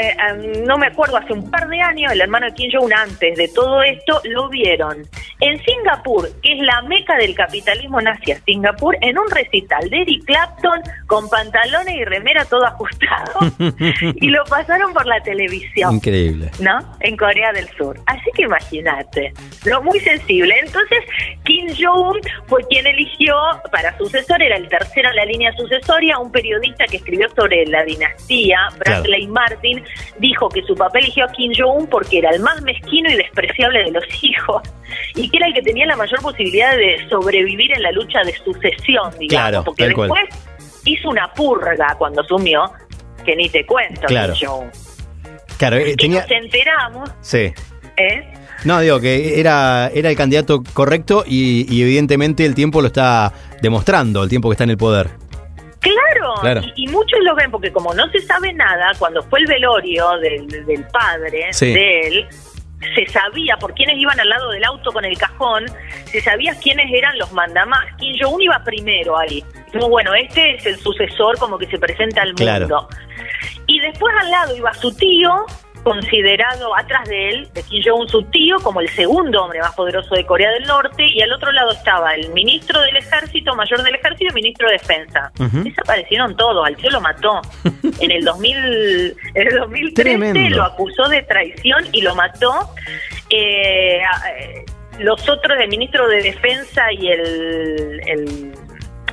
eh, ah, no me acuerdo, hace un par de años, el hermano de Kim Jong-un antes de todo esto, lo vieron en Singapur, que es la meca del capitalismo nazi a Singapur, en un recital de Eric Clapton con pantalones y remera todo ajustado. (laughs) y lo pasaron por la televisión. Increíble. ¿no? En Corea del Sur. Así que imagínate, lo muy sensible. Entonces, Kim Jong-un fue quien eligió para sucesor, era el tercero en la línea sucesoria, un periodista que escribió sobre la dinastía, Bradley Martin, dijo que su papá eligió a Kim Jong-un porque era el más mezquino y despreciable de los (laughs) hijos y que era el que tenía la mayor posibilidad de sobrevivir en la lucha de sucesión, digamos, Claro, porque cual. después hizo una purga cuando asumió, que ni te cuento, Claro. Kim Jong-un. Claro, eh, tenía. nos enteramos, Sí. ¿eh? No, digo que era, era el candidato correcto y, y evidentemente el tiempo lo está demostrando, el tiempo que está en el poder. Claro, Claro. Y, y muchos lo ven porque como no se sabe nada, cuando fue el velorio del, del padre Sí. de él, se sabía por quiénes iban al lado del auto con el cajón, se sabía quiénes eran los mandamás. Kim Jong-un iba primero ahí. Como bueno, este es el sucesor como que se presenta al Claro. mundo. Y después al lado iba su tío, considerado atrás de él, de Kim Jong-un, su tío, como el segundo hombre más poderoso de Corea del Norte, y al otro lado estaba el ministro del ejército, mayor del ejército y ministro de defensa. Desaparecieron todos, al tío lo mató. (laughs) en el 2000, en el 2013 Tremendo. lo acusó de traición y lo mató. Eh, eh, los otros, el ministro de defensa y el...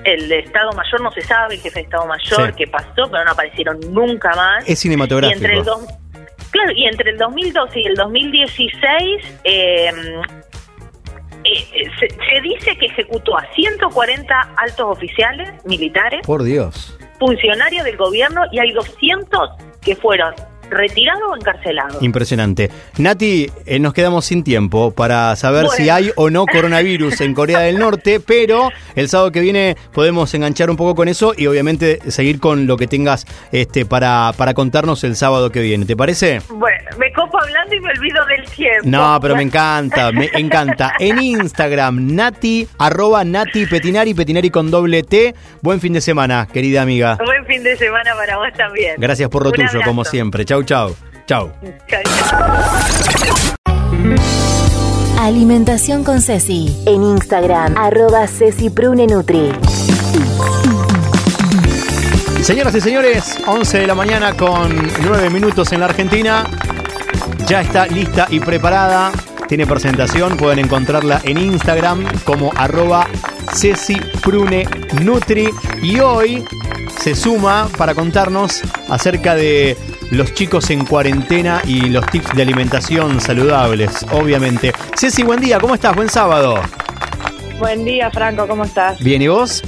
el Estado Mayor no se sabe, el jefe de Estado Mayor, Sí. qué pasó, pero no aparecieron nunca más. Es Y entre el cinematográfico. dos, claro, y entre el 2012 y el 2016 eh, eh, se, se dice que ejecutó a 140 altos oficiales militares, Por Dios. funcionarios del gobierno y hay 200 que fueron retirados o encarcelados. Impresionante. Nati, eh, nos quedamos sin tiempo para saber Bueno. si hay o no coronavirus en Corea del Norte, pero el sábado que viene podemos enganchar un poco con eso y obviamente seguir con lo que tengas este para, para contarnos el sábado que viene. ¿Te parece? Bueno, me copo hablando y me olvido del tiempo. No, pero me encanta, me encanta. En Instagram, Nati, arroba Nati Petinari, Petinari con doble T. Buen fin de semana, querida amiga. Buen fin de semana para vos también. Gracias por lo Un tuyo, abrazo. como siempre. Chau, chau. Chau. Chau, chau. Alimentación con Ceci. En Instagram, arroba Ceci Prune Nutri. Señoras y señores, 11 de la mañana con 9 minutos en la Argentina. Ya está lista y preparada. Tiene presentación, pueden encontrarla en Instagram como arroba Ceci Prune Nutri. Y hoy se suma para contarnos acerca de los chicos en cuarentena y los tips de alimentación saludables, obviamente. Ceci, buen día, ¿cómo estás? Buen sábado. Buen día, Franco, ¿cómo estás? Bien, ¿y vos?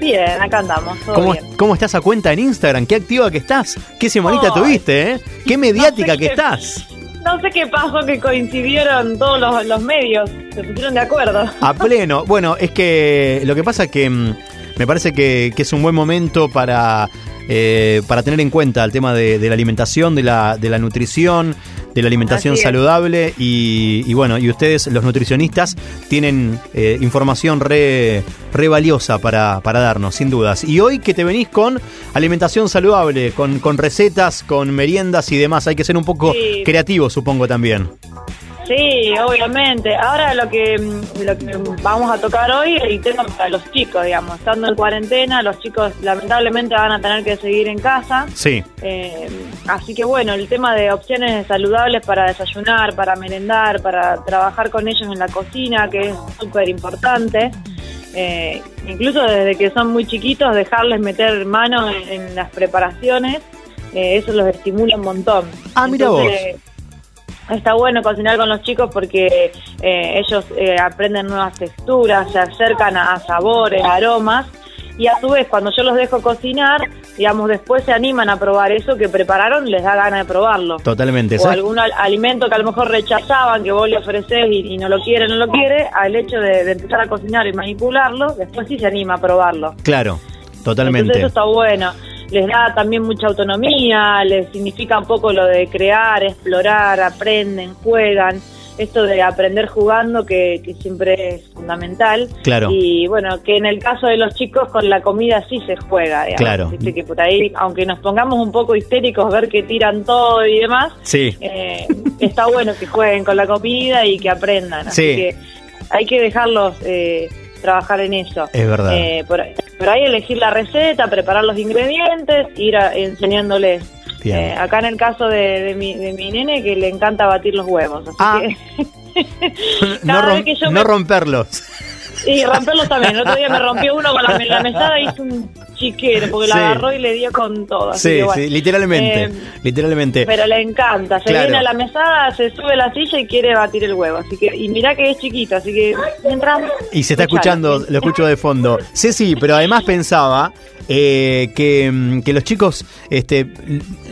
Bien, acá andamos, todo ¿Cómo, bien. ¿Cómo estás a cuenta en Instagram? ¿Qué activa que estás? ¿Qué semanita tuviste, eh? ¿Qué mediática No sé que qué- estás? No sé qué pasó que coincidieron todos los, medios, se pusieron de acuerdo. A pleno. Bueno, es que lo que pasa es que mm, me parece que es un buen momento para, eh, para tener en cuenta el tema de, de la alimentación, de la, de la nutrición, de la alimentación saludable y, y bueno, y ustedes, los nutricionistas, tienen eh, información re, re valiosa para, para darnos, sin dudas. Y hoy que te venís con alimentación saludable, con, con recetas, con meriendas y demás, hay que ser un poco Sí. creativo, supongo también. Sí, obviamente. Ahora lo que, lo que vamos a tocar hoy es el tema para los chicos, digamos. Estando en cuarentena, los chicos lamentablemente van a tener que seguir en casa. Sí. Eh, así que bueno, el tema de opciones saludables para desayunar, para merendar, para trabajar con ellos en la cocina, que es súper importante. Eh, incluso desde que son muy chiquitos, dejarles meter mano en, en las preparaciones, eh, eso los estimula un montón. Ah, mira Está bueno cocinar con los chicos porque eh, ellos eh, aprenden nuevas texturas, se acercan a, a sabores, aromas y a su vez cuando yo los dejo cocinar, digamos, después se animan a probar eso que prepararon, les da ganas de probarlo. Totalmente. O ¿sabes? algún al- alimento que a lo mejor rechazaban, que vos le ofreces y, y no lo quiere, no lo quiere, al hecho de, de empezar a cocinar y manipularlo, después sí se anima a probarlo. Claro, Entonces totalmente. eso está bueno. Les da también mucha autonomía, les significa un poco lo de crear, explorar, aprenden, juegan esto de aprender jugando que, siempre es fundamental. Claro. Y bueno, que en el caso de los chicos con la comida sí se juega. Digamos. Claro. que por ahí, aunque nos pongamos un poco histéricos, ver que tiran todo y demás, sí. Eh, está bueno que jueguen con la comida y que aprendan. Así que hay que dejarlos eh, trabajar en eso. Es verdad. Eh, por, ahí elegir la receta, preparar los ingredientes, ir enseñándoles eh, acá en el caso de, mi, de mi nene, que le encanta batir los huevos. Así ah. que (laughs) no, no romperlos. Y romperlos también. El otro día me rompió uno con la, (laughs) la mesada y hizo un chiquero porque la agarró y le dio con todo. sí, sí, literalmente. Eh, literalmente. Pero le encanta. Se viene a la mesada, se sube a la silla y quiere batir el huevo. Así que, y mira que es chiquito, así que mientras. Y se está escuchando, lo escucho de fondo. Sí, sí, pero además pensaba eh, mm, que, los chicos, este,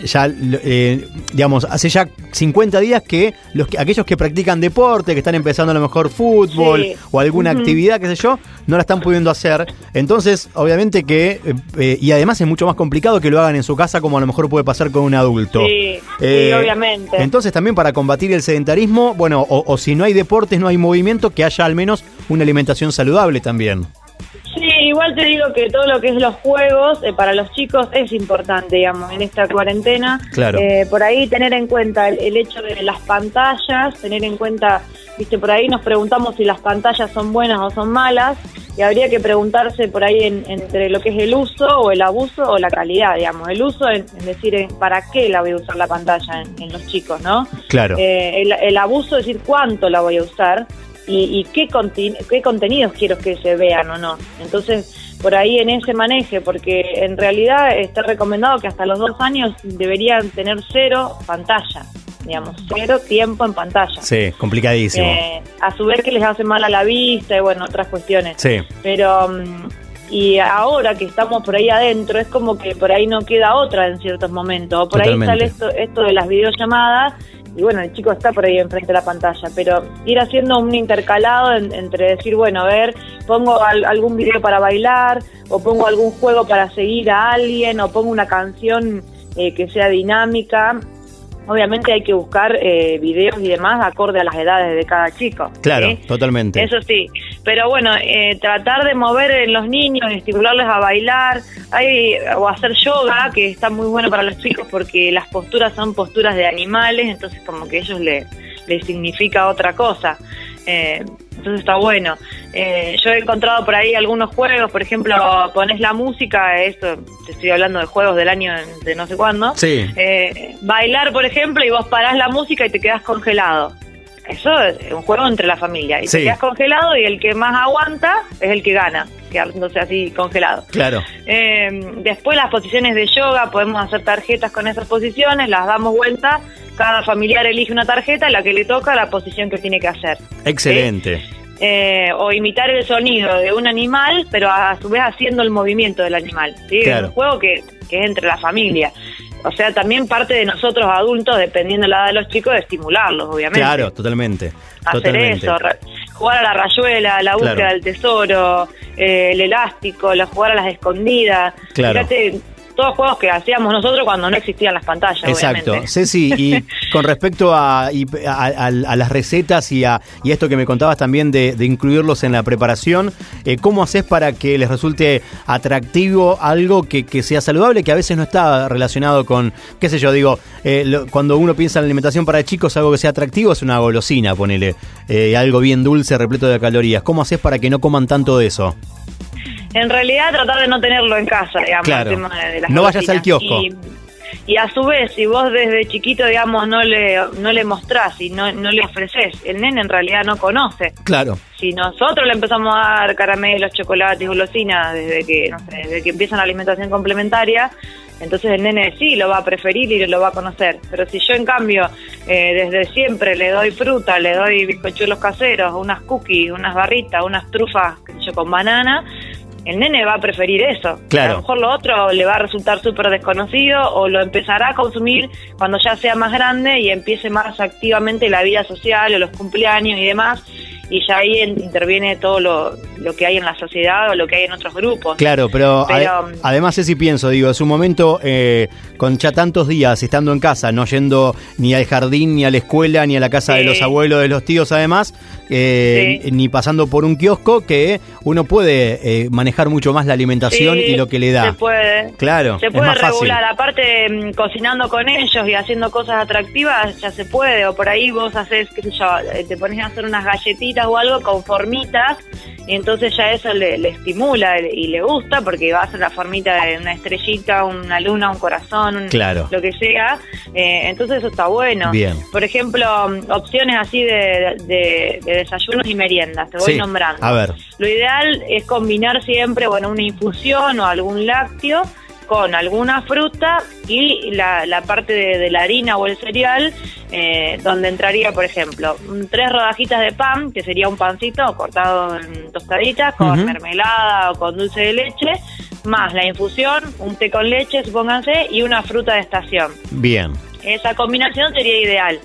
ya, eh, digamos, hace ya 50 días que los aquellos que practican deporte, que están empezando a lo mejor fútbol o alguna actividad, qué sé yo, no la están pudiendo hacer. Entonces, obviamente que, eh, y además es mucho más complicado que lo hagan en su casa como a lo mejor puede pasar con un adulto. Sí, obviamente. Entonces también para combatir el sedentarismo, bueno, o si no hay deportes, no hay movimiento, que haya al menos una alimentación saludable también. Sí, igual te digo que todo lo que es los juegos eh, para los chicos es importante, digamos, en esta cuarentena. Claro. Eh, por ahí tener en cuenta el, hecho de las pantallas, tener en cuenta, viste, por ahí nos preguntamos si las pantallas son buenas o son malas, y habría que preguntarse por ahí entre lo que es el uso o el abuso o la calidad, digamos. El uso, en, decir, ¿para qué la voy a usar la pantalla en, los chicos, no? Claro. Eh, el, el abuso, es decir, cuánto la voy a usar y, qué, qué contenidos quiero que se vean o no. Entonces, por ahí en ese maneje, porque en realidad está recomendado que hasta los dos años deberían tener cero pantalla, digamos, cero tiempo en pantalla. Sí, complicadísimo. Eh, a su vez que les hace mal a la vista y bueno, otras cuestiones. Sí. Pero... Mm, y ahora que estamos por ahí adentro, es como que por ahí no queda otra en ciertos momentos. O por ahí sale esto, esto de las videollamadas y bueno, el chico está por ahí enfrente de la pantalla, pero ir haciendo un intercalado entre decir, bueno, a ver, pongo algún video para bailar, o pongo algún juego para seguir a alguien, o pongo una canción eh, que sea dinámica, obviamente hay que buscar eh, videos y demás acorde a las edades de cada chico. Claro, totalmente. Eso sí, pero bueno, eh, tratar de mover en los niños, estimularles a bailar, hay, o hacer yoga, que está muy bueno para los chicos porque las posturas son posturas de animales, entonces como que ellos le, les significa otra cosa. Eh, entonces está bueno. Eh, yo he encontrado por ahí algunos juegos, por ejemplo, pones la música, esto te estoy hablando de juegos del año de no sé cuándo. Sí. Eh, bailar, por ejemplo, y vos parás la música y te quedas congelado. Eso es un juego entre la familia. Y te quedas congelado y el que más aguanta es el que gana, quedándose así congelado. Claro. Eh, después las posiciones de yoga, podemos hacer tarjetas con esas posiciones, las damos vuelta cada familiar elige una tarjeta, la que le toca la posición que tiene que hacer. Excelente. Eh, o imitar el sonido de un animal, pero a, su vez haciendo el movimiento del animal. ¿sí? Es un juego que, que es entre la familia. O sea, también parte de nosotros adultos, dependiendo de la edad de los chicos, de estimularlos, obviamente. Claro, totalmente. Hacer eso, jugar a la rayuela, la búsqueda del tesoro, eh, el elástico, la jugar a las escondidas. Claro todos juegos que hacíamos nosotros cuando no existían las pantallas. Exacto. Ceci, y (laughs) con respecto a, las recetas y a, esto que me contabas también de, incluirlos en la preparación, eh, ¿cómo haces para que les resulte atractivo algo que, sea saludable, que a veces no está relacionado con, qué sé yo, digo, eh, cuando uno piensa en la alimentación para chicos, algo que sea atractivo es una golosina, ponele, eh, algo bien dulce, repleto de calorías. ¿Cómo haces para que no coman tanto de eso? En realidad tratar de no tenerlo en casa, digamos. no vayas al kiosco. Y, a su vez, si vos desde chiquito, digamos, no le, no le mostrás y no, no le ofreces, el nene en realidad no conoce. Claro. Si nosotros le empezamos a dar caramelos, chocolates, golosinas desde que, no sé, desde que empieza la alimentación complementaria, entonces el nene sí lo va a preferir y lo va a conocer. Pero si yo en cambio eh, desde siempre le doy fruta, le doy bizcochuelos caseros, unas cookies, unas barritas, unas trufas yo, con banana, el nene va a preferir eso. Claro. A lo mejor lo otro le va a resultar súper desconocido o lo empezará a consumir cuando ya sea más grande y empiece más activamente la vida social o los cumpleaños y demás. Y ya ahí en- interviene todo lo, lo que hay en la sociedad o lo que hay en otros grupos. Claro, pero, Pero, ade- además es si pienso, digo, es un momento eh, con ya tantos días estando en casa, no yendo ni al jardín, ni a la escuela, ni a la casa de los abuelos, de los tíos además, eh, Sí. ni pasando por un kiosco, que uno puede eh, manejar mucho más la alimentación Sí, y lo que le da. Se puede. Claro, Se es puede fácil. regular, aparte mm, cocinando con ellos y haciendo cosas atractivas, ya se puede, o por ahí vos haces, qué sé yo, eh, te pones a hacer unas galletitas o algo con formitas, y entonces ya eso le, le estimula y le gusta, porque va a ser la formita de una estrellita, una luna, un corazón, un- Claro. lo que sea, eh, entonces eso está bueno. Bien. Por ejemplo, opciones así de, de- de desayunos y meriendas, te voy Sí, nombrando. a ver. Lo ideal es combinar siempre, bueno, una infusión o algún lácteo con alguna fruta y la, la parte de, de la harina o el cereal, eh, donde entraría, por ejemplo, tres rodajitas de pan, que sería un pancito cortado en tostaditas, con mermelada o con dulce de leche, más la infusión, un té con leche, supónganse, y una fruta de estación. Bien. Esa combinación sería ideal.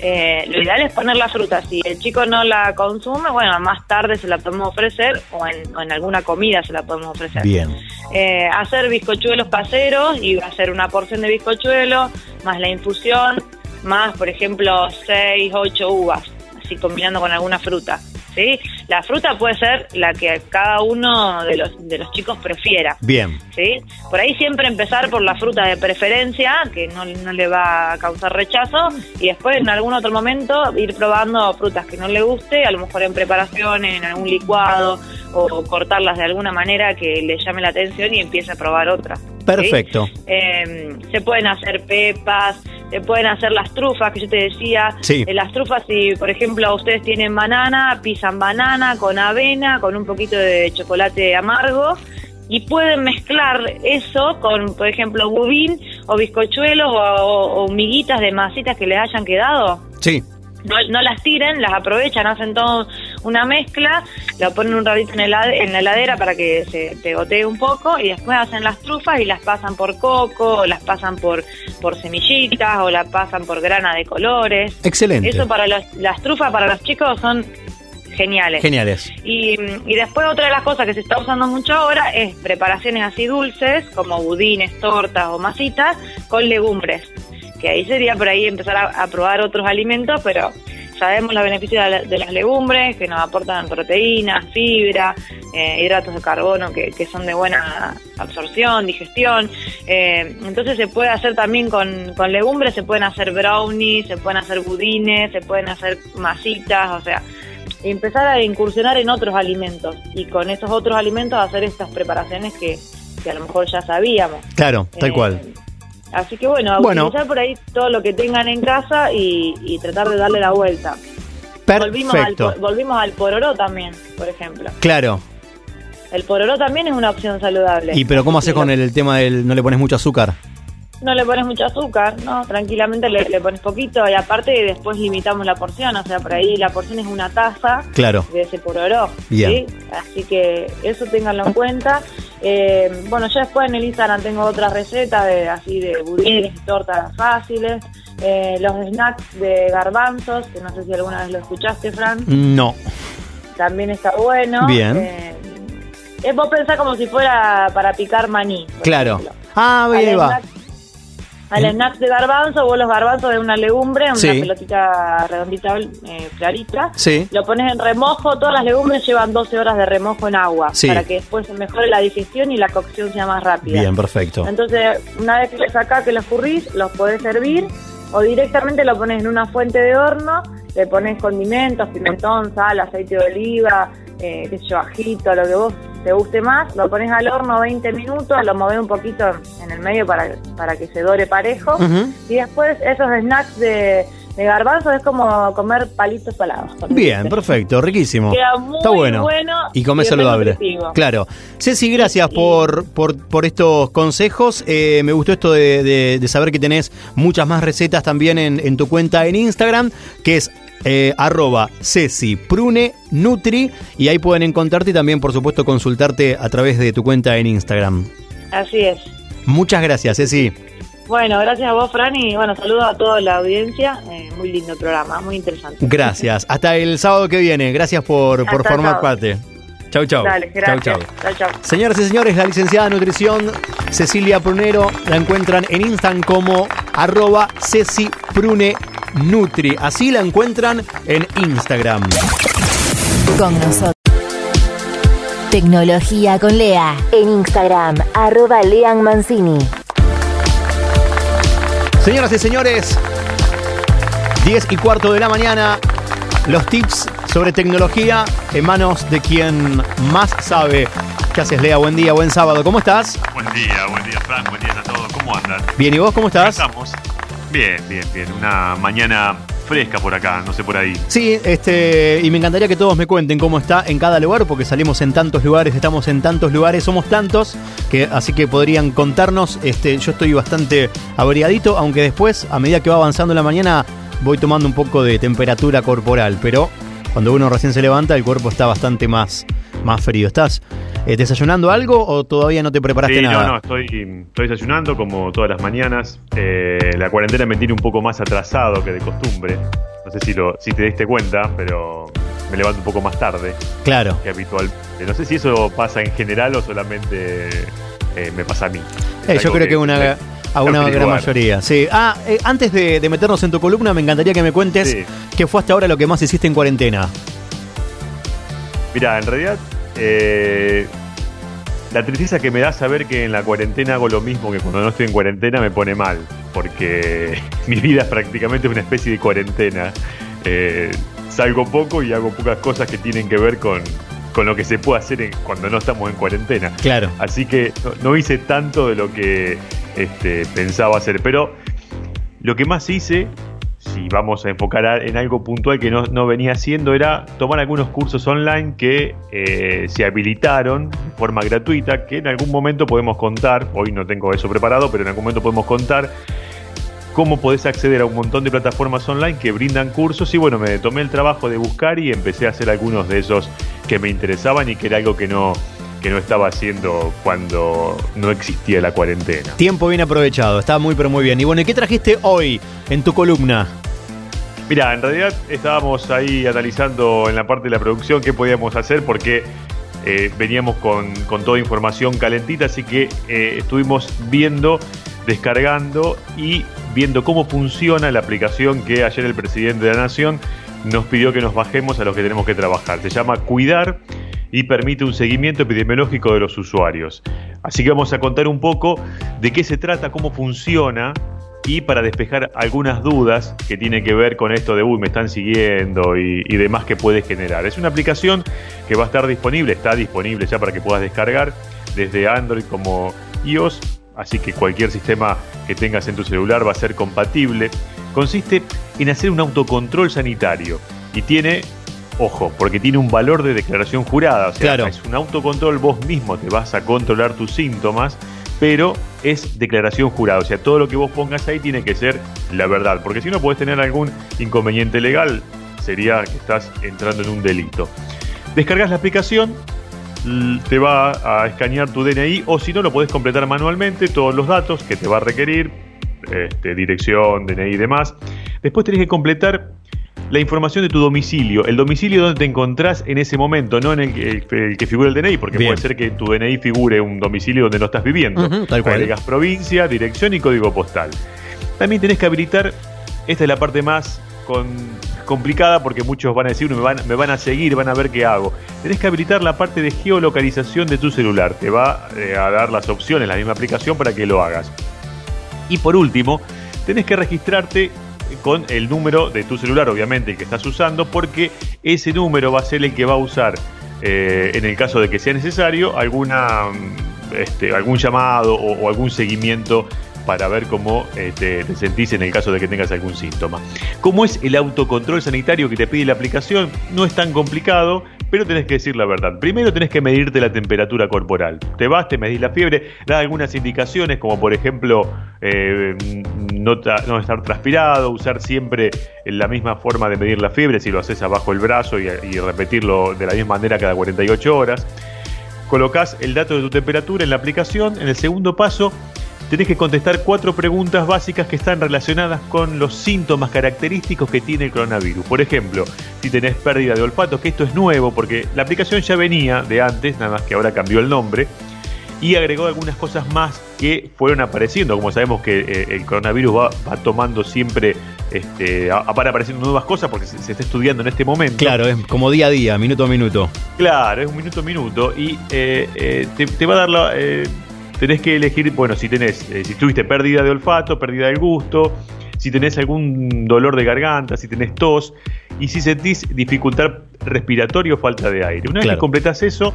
Eh, lo ideal es poner la fruta. Si el chico no la consume, bueno, más tarde se la podemos ofrecer o en, o en alguna comida se la podemos ofrecer. Bien. Eh, hacer bizcochuelos caseros y hacer una porción de bizcochuelo, más la infusión, más, por ejemplo, 6, 8 uvas, así combinando con alguna fruta. ¿sí? La fruta puede ser la que cada uno de los, de los chicos prefiera. Bien. ¿sí? Por ahí siempre empezar por la fruta de preferencia, que no, no le va a causar rechazo, y después en algún otro momento ir probando frutas que no le guste, a lo mejor en preparaciones, en algún licuado, o cortarlas de alguna manera que le llame la atención y empiece a probar otras. ¿sí? Perfecto. Eh, se pueden hacer pepas, se pueden hacer las trufas que yo te decía. Sí. Eh, las trufas, si por ejemplo ustedes tienen banana, pisan banana con avena, con un poquito de chocolate amargo. Y pueden mezclar eso con, por ejemplo, budín o bizcochuelos o, o- o miguitas de masitas que les hayan quedado Sí. no, no las tiren, las aprovechan, hacen todo una mezcla, la ponen un ratito en, en la heladera para que se pegotee un poco y después hacen las trufas y las pasan por coco, o las pasan por, por semillitas o las pasan por grana de colores. Excelente. Eso para los, las trufas para los chicos son geniales. Geniales. Y, y después otra de las cosas que se está usando mucho ahora es preparaciones así dulces, como budines, tortas o masitas, con legumbres. Que ahí sería por ahí empezar a, a probar otros alimentos, pero sabemos los beneficios de, la- de las legumbres, que nos aportan proteínas, fibra, eh, hidratos de carbono que, que son de buena absorción, digestión. Eh, entonces se puede hacer también con, con legumbres, se pueden hacer brownies, se pueden hacer budines, se pueden hacer masitas, o sea, empezar a incursionar en otros alimentos y con esos otros alimentos hacer estas preparaciones que, que a lo mejor ya sabíamos. Claro, tal Eh, cual. Así que bueno, Bueno. utilizar por ahí todo lo que tengan en casa y, y tratar de darle la vuelta. Volvimos al, Perfecto. volvimos al pororó también, por ejemplo. Claro. El pororó también es una opción saludable. ¿Y pero cómo haces con el tema del no le pones mucho azúcar? No le pones mucho azúcar, ¿no? Tranquilamente le, le pones poquito y aparte después limitamos la porción, o sea, por ahí la porción es una taza Claro. de ese pororó. Bien. ¿sí? Así que eso ténganlo en cuenta. Eh, bueno, yo después en el Instagram tengo otra receta de así de budines y tortas fáciles. Eh, los snacks de garbanzos, que no sé si alguna vez lo escuchaste, Fran, No. también está bueno. Bien. Eh, es vos pensás como si fuera para picar maní. por Claro. ejemplo. Ah, bien, va. snack- Al snack de garbanzo, vos los garbanzos de una legumbre, una Sí. pelotita redondita, eh, clarita. Sí. Lo pones en remojo, todas las legumbres llevan 12 horas de remojo en agua Sí. para que después se mejore la digestión y la cocción sea más rápida. Bien, perfecto. Entonces, una vez que le sacás, que los currís, los podés servir o directamente lo pones en una fuente de horno, le pones condimentos, pimentón, sal, aceite de oliva, eh, qué sé yo, ajito, lo que vos te guste más, lo pones al horno 20 minutos, lo movés un poquito en el medio para, para que se dore parejo. Y después esos snacks de, de garbanzo es como comer palitos salados. Bien, perfecto, riquísimo. Queda muy Está bueno. bueno y comer y saludable. nutritivo. Claro. Ceci, gracias por, por, por estos consejos. Eh, me gustó esto de, de- de saber que tenés muchas más recetas también en, en tu cuenta en Instagram, que es eh, arroba Ceci Prune Nutri. Y ahí pueden encontrarte y también, por supuesto, consultarte a través de tu cuenta en Instagram. Así es. Muchas gracias, Ceci. Bueno, gracias a vos, Fran, y bueno, saludos a toda la audiencia. Eh, muy lindo el programa, muy interesante. Gracias. Hasta el sábado que viene. Gracias por, por Hasta formar sábado. parte. Chau, chau. Dale, gracias. Chau, Chau, chau. Señoras y señores, la licenciada de nutrición Cecilia Prunero la encuentran en Instagram como arroba Ceci Prune Nutri. Así la encuentran en Instagram. Con nosotros. Tecnología con Lea. En Instagram, arroba Lean Mancini. Señoras y señores, 10 y cuarto de la mañana, los tips sobre tecnología en manos de quien más sabe. ¿Qué haces, Lea? Buen día, buen sábado. ¿Cómo estás? Buen día, buen día, Frank, buen día a todos. ¿Cómo andan? Bien, ¿y vos cómo estás? Estamos. Bien, bien, bien. Una mañana fresca por acá, no sé por ahí. Sí, este, y me encantaría que todos me cuenten cómo está en cada lugar, porque salimos en tantos lugares, estamos en tantos lugares, somos tantos, que así que podrían contarnos. Este, yo estoy bastante abrigadito, aunque después, a medida que va avanzando la mañana, voy tomando un poco de temperatura corporal, pero cuando uno recién se levanta, el cuerpo está bastante más, más frío. ¿Estás eh, desayunando algo o todavía no te preparaste Sí, nada? no, no, estoy, estoy desayunando como todas las mañanas. Eh, la cuarentena me tiene un poco más atrasado que de costumbre. No sé si, lo, si te diste cuenta, pero me levanto un poco más tarde Claro. que habitual. No sé si eso pasa en general o solamente eh, me pasa a mí. Eh, yo creo que una, a una gran mayoría. Sí. Ah, eh, antes de, de meternos en tu columna, me encantaría que me cuentes Sí. qué fue hasta ahora lo que más hiciste en cuarentena. Mira, en realidad, eh, la tristeza que me da saber que en la cuarentena hago lo mismo que cuando no estoy en cuarentena me pone mal, porque (laughs) mi vida es prácticamente una especie de cuarentena. Eh, salgo poco y hago pocas cosas que tienen que ver con, con lo que se puede hacer en- cuando no estamos en cuarentena. Claro. Así que no, no hice tanto de lo que este, pensaba hacer. Pero lo que más hice, si vamos a enfocar en algo puntual que no, no venía haciendo, era tomar algunos cursos online que eh, se habilitaron de forma gratuita, que en algún momento podemos contar, hoy no tengo eso preparado, pero en algún momento podemos contar cómo podés acceder a un montón de plataformas online que brindan cursos. Y bueno, me tomé el trabajo de buscar y empecé a hacer algunos de esos que me interesaban y que era algo que no, que no estaba haciendo cuando no existía la cuarentena. Tiempo bien aprovechado, está muy pero muy bien. Y bueno, ¿y qué trajiste hoy en tu columna? Mira, en realidad estábamos ahí analizando en la parte de la producción qué podíamos hacer porque eh, veníamos con, con toda información calentita, así que eh, estuvimos viendo, descargando y viendo cómo funciona la aplicación que ayer el presidente de la Nación nos pidió que nos bajemos a los que tenemos que trabajar. Se llama Cuidar y permite un seguimiento epidemiológico de los usuarios. Así que vamos a contar un poco de qué se trata, cómo funciona y para despejar algunas dudas que tiene que ver con esto de, uy, me están siguiendo y, y demás que puede generar. Es una aplicación que va a estar disponible, está disponible ya para que puedas descargar desde Android como iOS, así que cualquier sistema que tengas en tu celular va a ser compatible. Consiste en hacer un autocontrol sanitario y tiene, ojo, porque tiene un valor de declaración jurada, o sea, Claro. es un autocontrol, vos mismo te vas a controlar tus síntomas, pero es declaración jurada, o sea, todo lo que vos pongas ahí tiene que ser la verdad, porque si no podés tener algún inconveniente legal, sería que estás entrando en un delito. Descargas la aplicación, te va a escanear tu DNI o si no lo podés completar manualmente, todos los datos que te va a requerir, este, dirección, DNI y demás. Después tenés que completar la información de tu domicilio, el domicilio donde te encontrás en ese momento, no en el, que- el- el que figura el DNI, porque Bien. puede ser que tu DNI figure un domicilio donde no estás viviendo. Ujú, tal cual. Agregás provincia, dirección y código postal. También tenés que habilitar, esta es la parte más con- complicada porque muchos van a decir, me van, me van a seguir, van a ver qué hago. Tenés que habilitar la parte de geolocalización de tu celular. Te va eh, a dar las opciones, la misma aplicación para que lo hagas. Y por último, tenés que registrarte con el número de tu celular, obviamente, que estás usando, porque ese número va a ser el que va a usar, eh, en el caso de que sea necesario, alguna, mm, este, algún llamado o algún seguimiento para ver cómo eh, te, sentís en el caso de que tengas algún síntoma. ¿Cómo es el autocontrol sanitario que te pide la aplicación? No es tan complicado, pero tenés que decir la verdad. Primero tenés que medirte la temperatura corporal. Te vas, te medís la fiebre, da algunas indicaciones, como por ejemplo eh, no, estar transpirado, usar siempre la misma forma de medir la fiebre, si lo haces abajo el brazo y, repetirlo de la misma manera cada 48 horas. Colocás el dato de tu temperatura en la aplicación. En el segundo paso, tenés que contestar cuatro preguntas básicas que están relacionadas con los síntomas característicos que tiene el coronavirus. Por ejemplo, si tenés pérdida de olfato, que esto es nuevo porque la aplicación ya venía de antes, nada más que ahora cambió el nombre, y agregó algunas cosas más que fueron apareciendo. Como sabemos que eh, el coronavirus va, va tomando siempre, este, a- van apareciendo nuevas cosas porque se, se está estudiando en este momento. Claro, es como día a día, minuto a minuto. Claro, es un minuto a minuto y eh, eh, te, te va a dar la... tenés que elegir, bueno, si tenés, eh, si tuviste pérdida de olfato, pérdida del gusto, si tenés algún dolor de garganta, si tenés tos y si sentís dificultad respiratoria o falta de aire. Una vez que completás eso,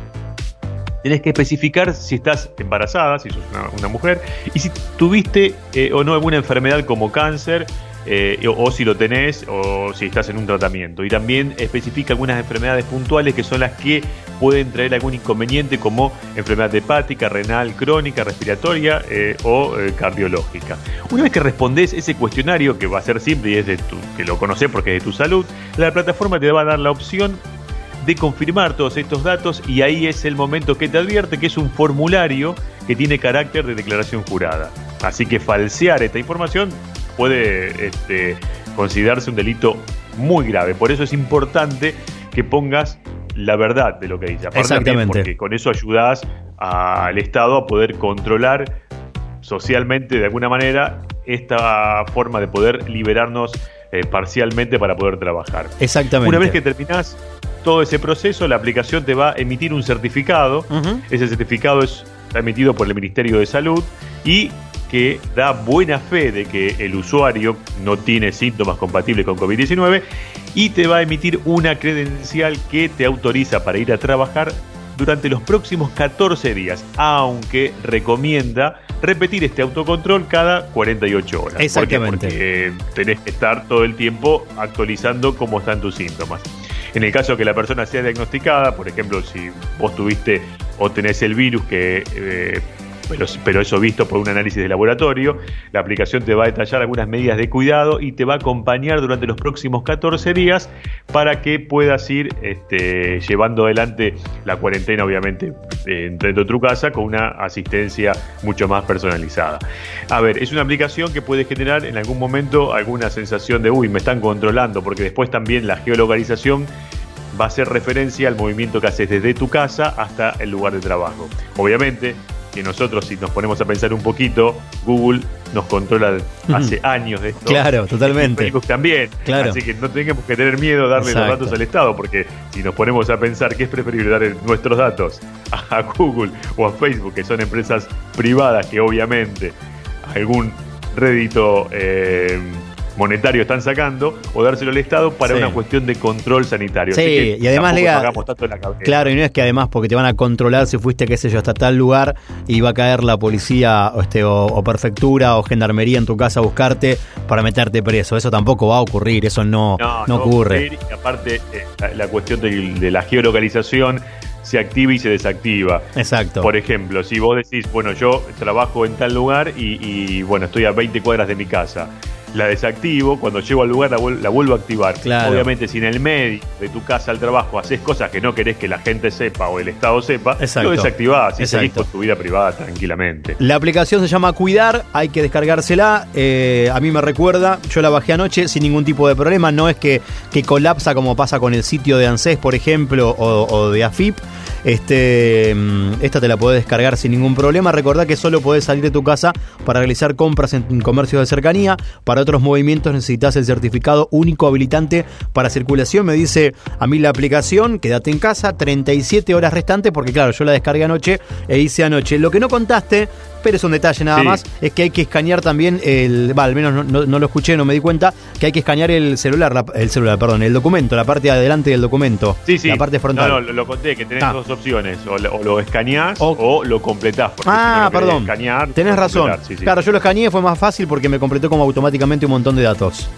tenés que especificar si estás embarazada, si sos una, una mujer, y si tuviste eh, o no alguna enfermedad como cáncer, eh, o, si lo tenés, o si estás en un tratamiento. Y también especifica algunas enfermedades puntuales que son las que pueden traer algún inconveniente, como enfermedad hepática, renal, crónica, respiratoria eh, o eh, cardiológica. Una vez que respondés ese cuestionario, que va a ser simple y es de tu, que lo conocés porque es de tu salud, la plataforma te va a dar la opción de confirmar todos estos datos y ahí es el momento que te advierte que es un formulario que tiene carácter de declaración jurada. Así que falsear esta información puede este, considerarse un delito muy grave. Por eso es importante que pongas la verdad de lo que dice. Aparte Exactamente. Porque con eso ayudás al Estado a poder controlar socialmente de alguna manera esta forma de poder liberarnos eh, parcialmente para poder trabajar. Exactamente. Una vez que terminás todo ese proceso, la aplicación te va a emitir un certificado. Ese certificado es, está emitido por el Ministerio de Salud y que da buena fe de que el usuario no tiene síntomas compatibles con COVID-19 y te va a emitir una credencial que te autoriza para ir a trabajar durante los próximos 14 días, aunque recomienda repetir este autocontrol cada 48 horas. Exactamente. Porque eh, tenés que estar todo el tiempo actualizando cómo están tus síntomas. En el caso que la persona sea diagnosticada, por ejemplo, si vos tuviste o tenés el virus que... eh, pero, eso visto por un análisis de laboratorio, la aplicación te va a detallar algunas medidas de cuidado y te va a acompañar durante los próximos 14 días para que puedas ir este, llevando adelante la cuarentena, obviamente, eh, dentro de tu casa con una asistencia mucho más personalizada. A ver, es una aplicación que puede generar en algún momento alguna sensación de, uy, me están controlando, porque después también la geolocalización va a hacer referencia al movimiento que haces desde tu casa hasta el lugar de trabajo. Obviamente que nosotros si nos ponemos a pensar un poquito, Google nos controla hace años de esto. Claro, totalmente. Facebook también. Claro. Así que no tenemos que tener miedo darle Exacto. los datos al Estado, porque si nos ponemos a pensar que es preferible dar nuestros datos a Google o a Facebook, que son empresas privadas que obviamente algún rédito eh, monetario están sacando, o dárselo al Estado para Sí. una cuestión de control sanitario. Sí, Así que y además, hagamos tanto en la cabeza. Claro, y no es que además porque te van a controlar si fuiste, qué sé yo, hasta tal lugar y va a caer la policía o, este, o, o prefectura o gendarmería en tu casa a buscarte para meterte preso. Eso tampoco va a ocurrir, eso no, no, va a ocurre. ocurrir, y aparte, eh, la, la cuestión de, de la geolocalización se activa y se desactiva. Exacto. Por ejemplo, si vos decís, bueno, yo trabajo en tal lugar y, y, bueno, estoy a 20 cuadras de mi casa. La desactivo, cuando llego al lugar la, vuel- la vuelvo a activar. Claro. Obviamente, si en el medio de tu casa al trabajo haces cosas que no querés que la gente sepa o el Estado sepa, Exacto. lo desactivás y seguís Exacto. con tu vida privada tranquilamente. La aplicación se llama Cuidar, hay que descargársela. eh, a mí me recuerda, yo la bajé anoche sin ningún tipo de problema. No es que, que colapsa como pasa con el sitio de ANSES, por ejemplo, o, o de AFIP. Este, mm, esta te la podés descargar sin ningún problema. Recordá que solo podés salir de tu casa para realizar compras en comercios de cercanía. Para otros movimientos necesitas el certificado único habilitante para circulación. Me dice a mí la aplicación, quédate en casa, 37 horas restantes, porque claro, yo la descargué anoche e hice anoche. Lo que no contaste, pero es un detalle nada Sí. más, es que hay que escanear también el. Va, al menos no, no- no lo escuché, no me di cuenta, que hay que escanear el celular, la- el celular, perdón, el documento, la parte de adelante del documento. Sí, sí. La parte frontal. No, no, lo, conté, que tenés Ah. dos opciones. O lo, o lo escaneás O- o, lo completás. si Ah, perdón. escanear, Tenés razón. sí. Claro, yo lo escaneé, fue más fácil porque me completó como automáticamente un montón de datos.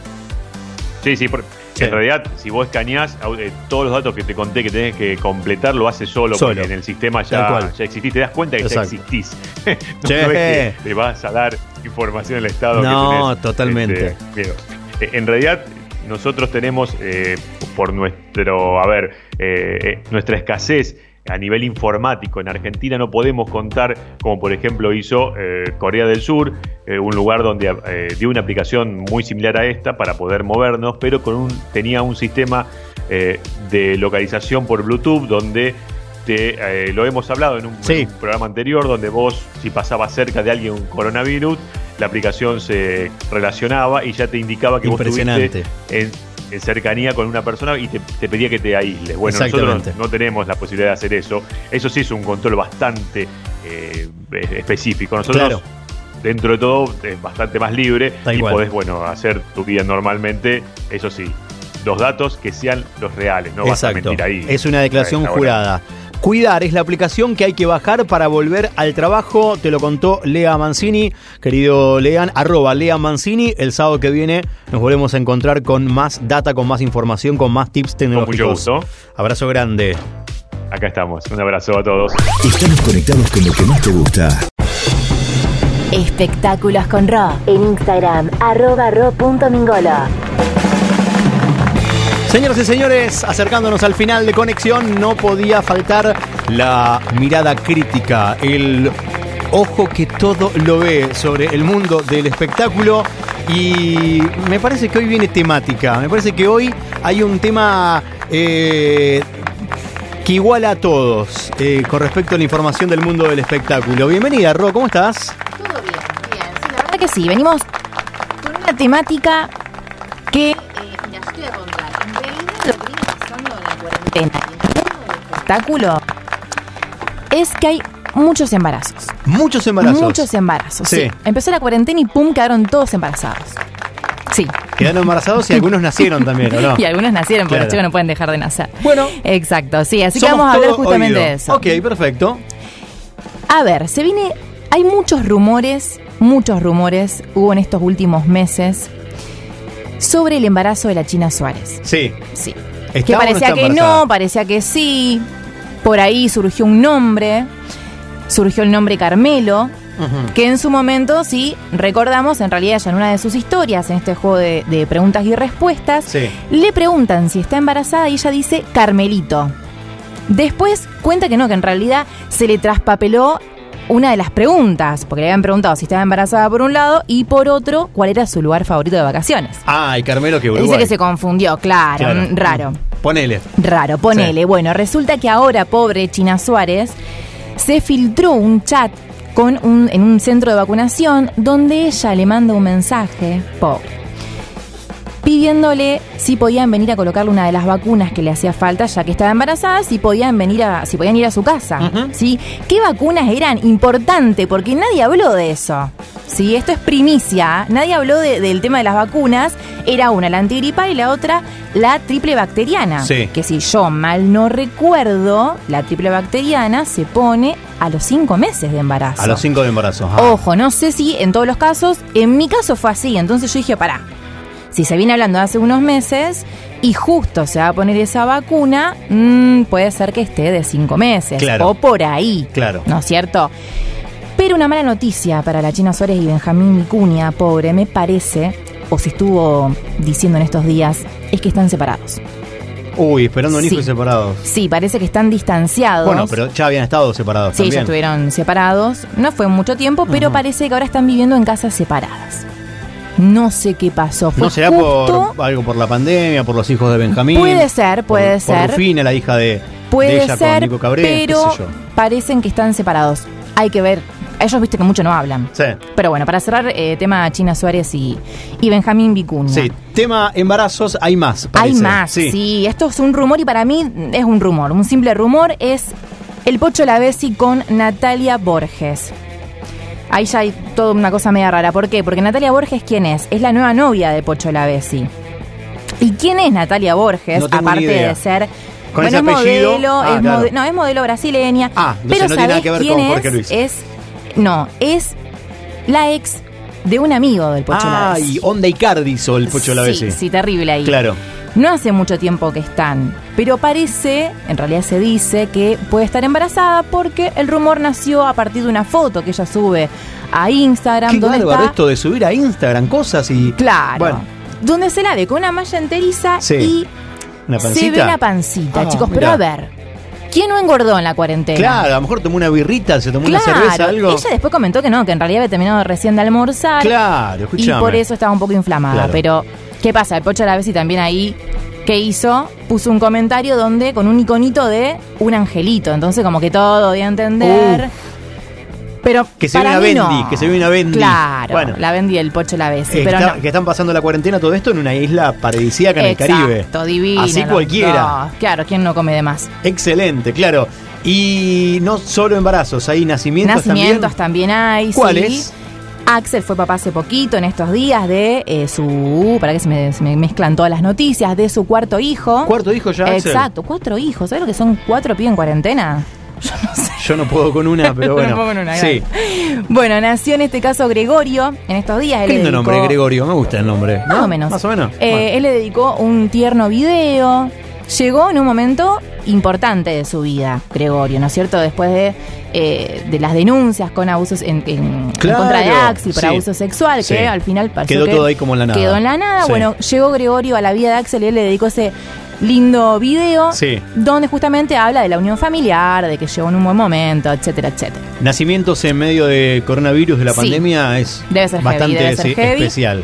Sí, sí, porque Sí. en realidad, si vos escaneás, eh, todos los datos que te conté que tenés que completar, lo hace solo, Solo. porque en el sistema ya, ya existís. Te das cuenta que Exacto. ya existís. (laughs) no, Che. no es que te vas a dar información al Estado. que No, tenés, totalmente. este, miedo. Eh, En realidad, nosotros tenemos, eh, por nuestro, a ver, eh, nuestra escasez a nivel informático. En Argentina no podemos contar, como por ejemplo hizo eh, Corea del Sur, eh, un lugar donde eh, dio una aplicación muy similar a esta para poder movernos, pero con un, tenía un sistema de localización por Bluetooth donde te, lo hemos hablado en un, Sí. en un programa anterior, donde vos, si pasabas cerca de alguien un coronavirus, la aplicación se relacionaba y ya te indicaba que vos estuviste en, en cercanía con una persona y te, te pedía que te aísles. Bueno, nosotros no tenemos la posibilidad de hacer eso. Eso sí es un control bastante eh, específico. Nosotros, Claro. dentro de todo, es bastante más libre y cual. podés, bueno, hacer tu vida normalmente. Eso sí, los datos que sean los reales, no vas a Exacto. mentir ahí. Es una declaración A esta hora. Cuidar es la aplicación que hay que bajar para volver al trabajo. Te lo contó Lea Mancini. Querido Lean, arroba Lea Mancini. El sábado que viene nos volvemos a encontrar con más data, con más información, con más tips tecnológicos. mucho gusto. Abrazo grande. Acá estamos. Un abrazo a todos. Estamos conectados con lo que más te gusta. Espectáculos con Ro. En Instagram, arroba ro.mingolo. Señoras y señores, acercándonos al final de conexión, no podía faltar la mirada crítica, el ojo que todo lo ve sobre el mundo del espectáculo. Y me parece que hoy viene temática, me parece que hoy hay un tema eh, que iguala a todos eh, con respecto a la información del mundo del espectáculo. Bienvenida, Ro, ¿cómo estás? Todo bien, bien. Sí, la verdad que sí, venimos con una temática que, eh, mira, voy a contar. En realidad lo que viene pasando en la cuarentena espectáculo es que hay muchos embarazos. Muchos embarazos. Muchos embarazos, Sí. sí. Empezó la cuarentena y pum, quedaron todos embarazados. Sí. Quedaron embarazados y algunos nacieron también, ¿o no? (laughs) Y algunos nacieron, porque Claro. los chicos no pueden dejar de nacer. Bueno. Exacto, sí. Así que vamos a hablar justamente oído. de eso. Ok, perfecto. A ver, se viene. Hay muchos rumores, muchos rumores hubo en estos últimos meses sobre el embarazo de la China Suárez. Sí. Sí. ¿Está que no parecía que embarazada? no, parecía que sí. Por ahí surgió un nombre. Surgió el nombre Carmelo. Que en su momento, sí, recordamos, en realidad ya en una de sus historias, en este juego de, de preguntas y respuestas, Sí. le preguntan si está embarazada y ella dice Carmelito. Después cuenta que no, que en realidad se le traspapeló una de las preguntas, porque le habían preguntado si estaba embarazada por un lado y por otro cuál era su lugar favorito de vacaciones. Ah, y Carmelo que Uruguay. Dice que se confundió, claro, Claro. mm, raro. Ponele. Raro, ponele. Bueno, resulta que ahora, pobre China Suárez, se filtró un chat con un, en un centro de vacunación donde ella le manda un mensaje, pobre, pidiéndole si podían venir a colocarle una de las vacunas que le hacía falta, ya que estaba embarazada, si podían venir a, si podían ir a su casa. ¿sí? ¿Qué vacunas eran? Importante, porque nadie habló de eso. Sí, esto es primicia. Nadie habló de- del tema de las vacunas. Era una la antigripal y la otra la triple bacteriana. Sí. Que si yo mal no recuerdo, la triple bacteriana se pone a los cinco meses de embarazo. A los cinco de embarazo. Ah. Ojo, no sé si en todos los casos, en mi caso fue así, entonces yo dije, pará, si se viene hablando hace unos meses y justo se va a poner esa vacuna, mm, puede ser que esté de cinco meses Claro. o por ahí, Claro. ¿no es cierto? Pero una mala noticia para la China Suárez y Benjamín Vicuña, pobre, me parece, o se estuvo diciendo en estos días, es que están separados. Uy, esperando un hijo Sí. y separados. Sí, parece que están distanciados. Bueno, pero ya habían estado separados Sí, también. ya estuvieron separados. No fue mucho tiempo, pero parece que ahora están viviendo en casas separadas. No sé qué pasó. Fue ¿No será justo- por algo por la pandemia, por los hijos de Benjamín? Puede ser, puede por, ser. Por Rufina, la hija de, de Puede ella ser, con Nico Cabré, qué pero sé yo. parecen que están separados. Hay que ver. Ellos viste que mucho no hablan. Sí. Pero bueno, para cerrar, eh, tema China Suárez y, y Benjamín Vicuña. Sí, tema embarazos, hay más. Hay más, sí. Esto es un rumor y para mí es un rumor. Un simple rumor es el Pocho Lavesi con Natalia Borges. Ahí ya hay toda una cosa media rara. ¿Por qué? Porque Natalia Borges, ¿quién es? Es la nueva novia de Pocho Lavesi. ¿Y quién es Natalia Borges? No tengo ni Aparte idea. de ser. Con bueno, ese es apellido, modelo, ah, es claro. mode- no, es modelo brasileña. Ah, entonces pero no tiene nada ¿sabés que ver quién con es? Jorge Luis. Es. No, es la ex de un amigo del Pocho Ah, Lavesi. y Onda Icardi hizo el Pocho Lavesi. Sí, sí, terrible ahí. Claro. No hace mucho tiempo que están, pero parece, en realidad se dice que puede estar embarazada porque el rumor nació a partir de una foto que ella sube a Instagram Qué donde bárbaro está esto de subir a Instagram cosas y... claro, Bueno, donde se la ve con una malla enteriza Sí. y una pancita. se ve la pancita, Ah, chicos, mirá. pero a ver, ¿Quién no engordó en la cuarentena? Claro, a lo mejor tomó una birrita, se tomó Claro, una cerveza, algo. ella después comentó que no, que en realidad había terminado recién de almorzar. Claro, Y escuchame. por eso estaba un poco inflamada. Claro. Pero, ¿qué pasa? El Pocho Lavesi también ahí, ¿qué hizo? Puso un comentario donde, con un iconito de un angelito. Entonces, como que todo a entender. Pero Que se mí una Bendy, no. que se ve una Bendy. Claro, Bueno. la Bendy del Pocho. Eh, pero está- no. Que están pasando la cuarentena, todo esto en una isla paradisíaca en el Caribe. Divino. Así cualquiera. dos. Claro, ¿quién no come de más? Excelente, claro. Y no solo embarazos, hay nacimientos, Nacimientos también, hay. sí. Axel fue papá hace poquito, en estos días, de eh, su. Para que se me, se me mezclan todas las noticias, de su cuarto hijo. ¿Cuarto hijo ya, Axel? Exacto, cuatro hijos. ¿Sabes lo que son cuatro pibes en cuarentena? (laughs) Yo no puedo con una, pero (laughs) bueno. No puedo con una, sí. Bueno, nació en este caso Gregorio en estos días. Él Qué lindo dedicó- nombre, Gregorio. Me gusta el nombre. Más ¿no? o menos. Más o menos. Eh, Bueno. Él le dedicó un tierno video. Llegó en un momento importante de su vida, Gregorio, ¿no es cierto? Después de, eh, de las denuncias con abusos en, en- contra de Axel por sí. abuso sexual, Sí. que al final pareció Quedó que todo ahí como en la nada. Quedó en la nada. Sí. Bueno, llegó Gregorio a la vida de Axel y él le dedicó ese lindo video Sí. donde justamente habla de la unión familiar, de que llegó en un buen momento, etcétera, etcétera. Nacimientos en medio de coronavirus de la Sí. pandemia es Debe ser heavy, bastante debe ser sí, heavy. especial.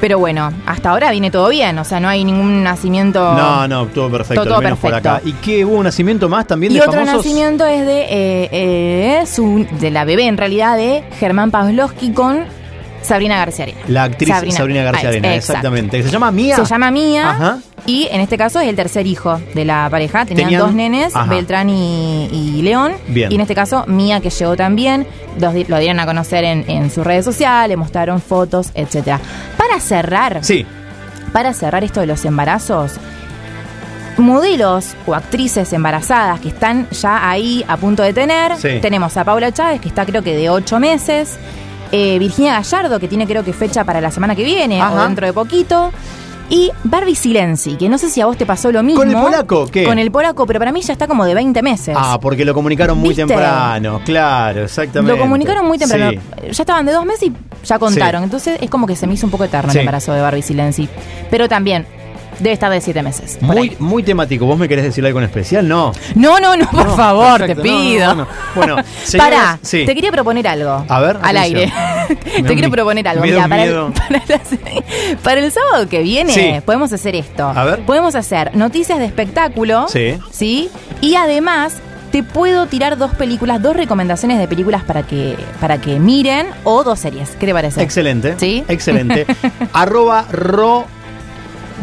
Pero bueno, hasta ahora viene todo bien, o sea, no hay ningún nacimiento... No, no, todo perfecto, Todo al menos por perfecto. acá. ¿Y qué hubo un nacimiento más también Y de otro famosos? nacimiento es de eh, eh, su, de la bebé, en realidad, de Germán Pavlovsky con Sabrina García Arena. La actriz Sabrina, García Ah, Arena, exactamente. Se llama Mía. Se llama Mía. Ajá. Y en este caso es el tercer hijo de la pareja. Tenían, Tenían- dos nenes, ajá. Beltrán y, y León. Bien. Y en este caso, Mía, que llegó también. Los lo dieron a conocer en, en sus redes sociales, mostraron fotos, etcétera. Para cerrar, Sí, para cerrar esto de los embarazos, modelos o actrices embarazadas que están ya ahí a punto de tener, Sí. tenemos a Paula Chávez, que está creo que de ocho meses, eh, Virginia Gallardo, que tiene creo que fecha para la semana que viene Ajá. o dentro de poquito. Y Barbie Silenzi, que no sé si a vos te pasó lo mismo. ¿Con el polaco? ¿Qué? Con el polaco, pero para mí ya está como de 20 meses. Ah, porque lo comunicaron muy ¿Viste? temprano. Claro, exactamente. Lo comunicaron muy temprano. Sí. Ya estaban de dos meses y ya contaron. Entonces es como que se me hizo un poco eterno Sí. el embarazo de Barbie Silenzi. Pero también debe estar de siete meses. Muy, muy temático. ¿Vos me querés decir algo en especial? No. No, no, no, por No, favor, perfecto. te pido. no, no. Bueno, (laughs) señoras, Pará, sí. te quería proponer algo. A ver, Al atención. aire. (laughs) Te quiero proponer algo. Mirá, para. El, (laughs) para, el sábado que viene Sí. podemos hacer esto. A ver. Podemos hacer noticias de espectáculo. Sí. ¿Sí? Y además te puedo tirar dos películas, dos recomendaciones de películas para que, para que miren o dos series. ¿Qué te parece? Excelente. ¿Sí? Excelente. arroba ro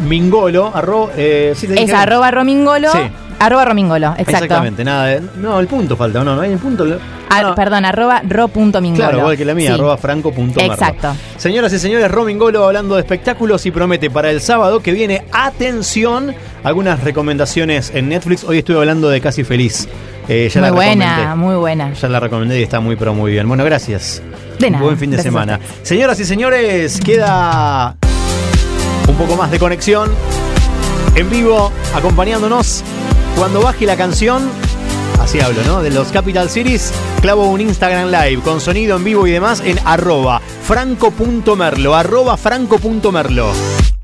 mingolo. Arro, eh, ¿sí te Es arroba romingolo. Sí. Arroba romingolo, exacto. Exactamente. Nada de- no, el punto falta. No, no hay el punto. Ah, No. Perdón, arroba ro.mingolo. Claro, igual que la mía, Sí. arroba franco.merlo. Exacto. Señoras y señores, Romingolo hablando de espectáculos y promete para el sábado que viene, atención, algunas recomendaciones en Netflix. Hoy estuve hablando de Casi Feliz. Eh, ya Muy la buena, recomendé. muy buena. Ya la recomendé y está muy, pero muy bien. Bueno, gracias. De nada, Buen fin de semana. Señoras y señores, queda poco más de conexión en vivo, acompañándonos. Cuando baje la canción, así hablo, ¿no? De los Capital Cities, clavo un Instagram Live con sonido en vivo y demás en arroba franco.merlo, arroba franco.merlo.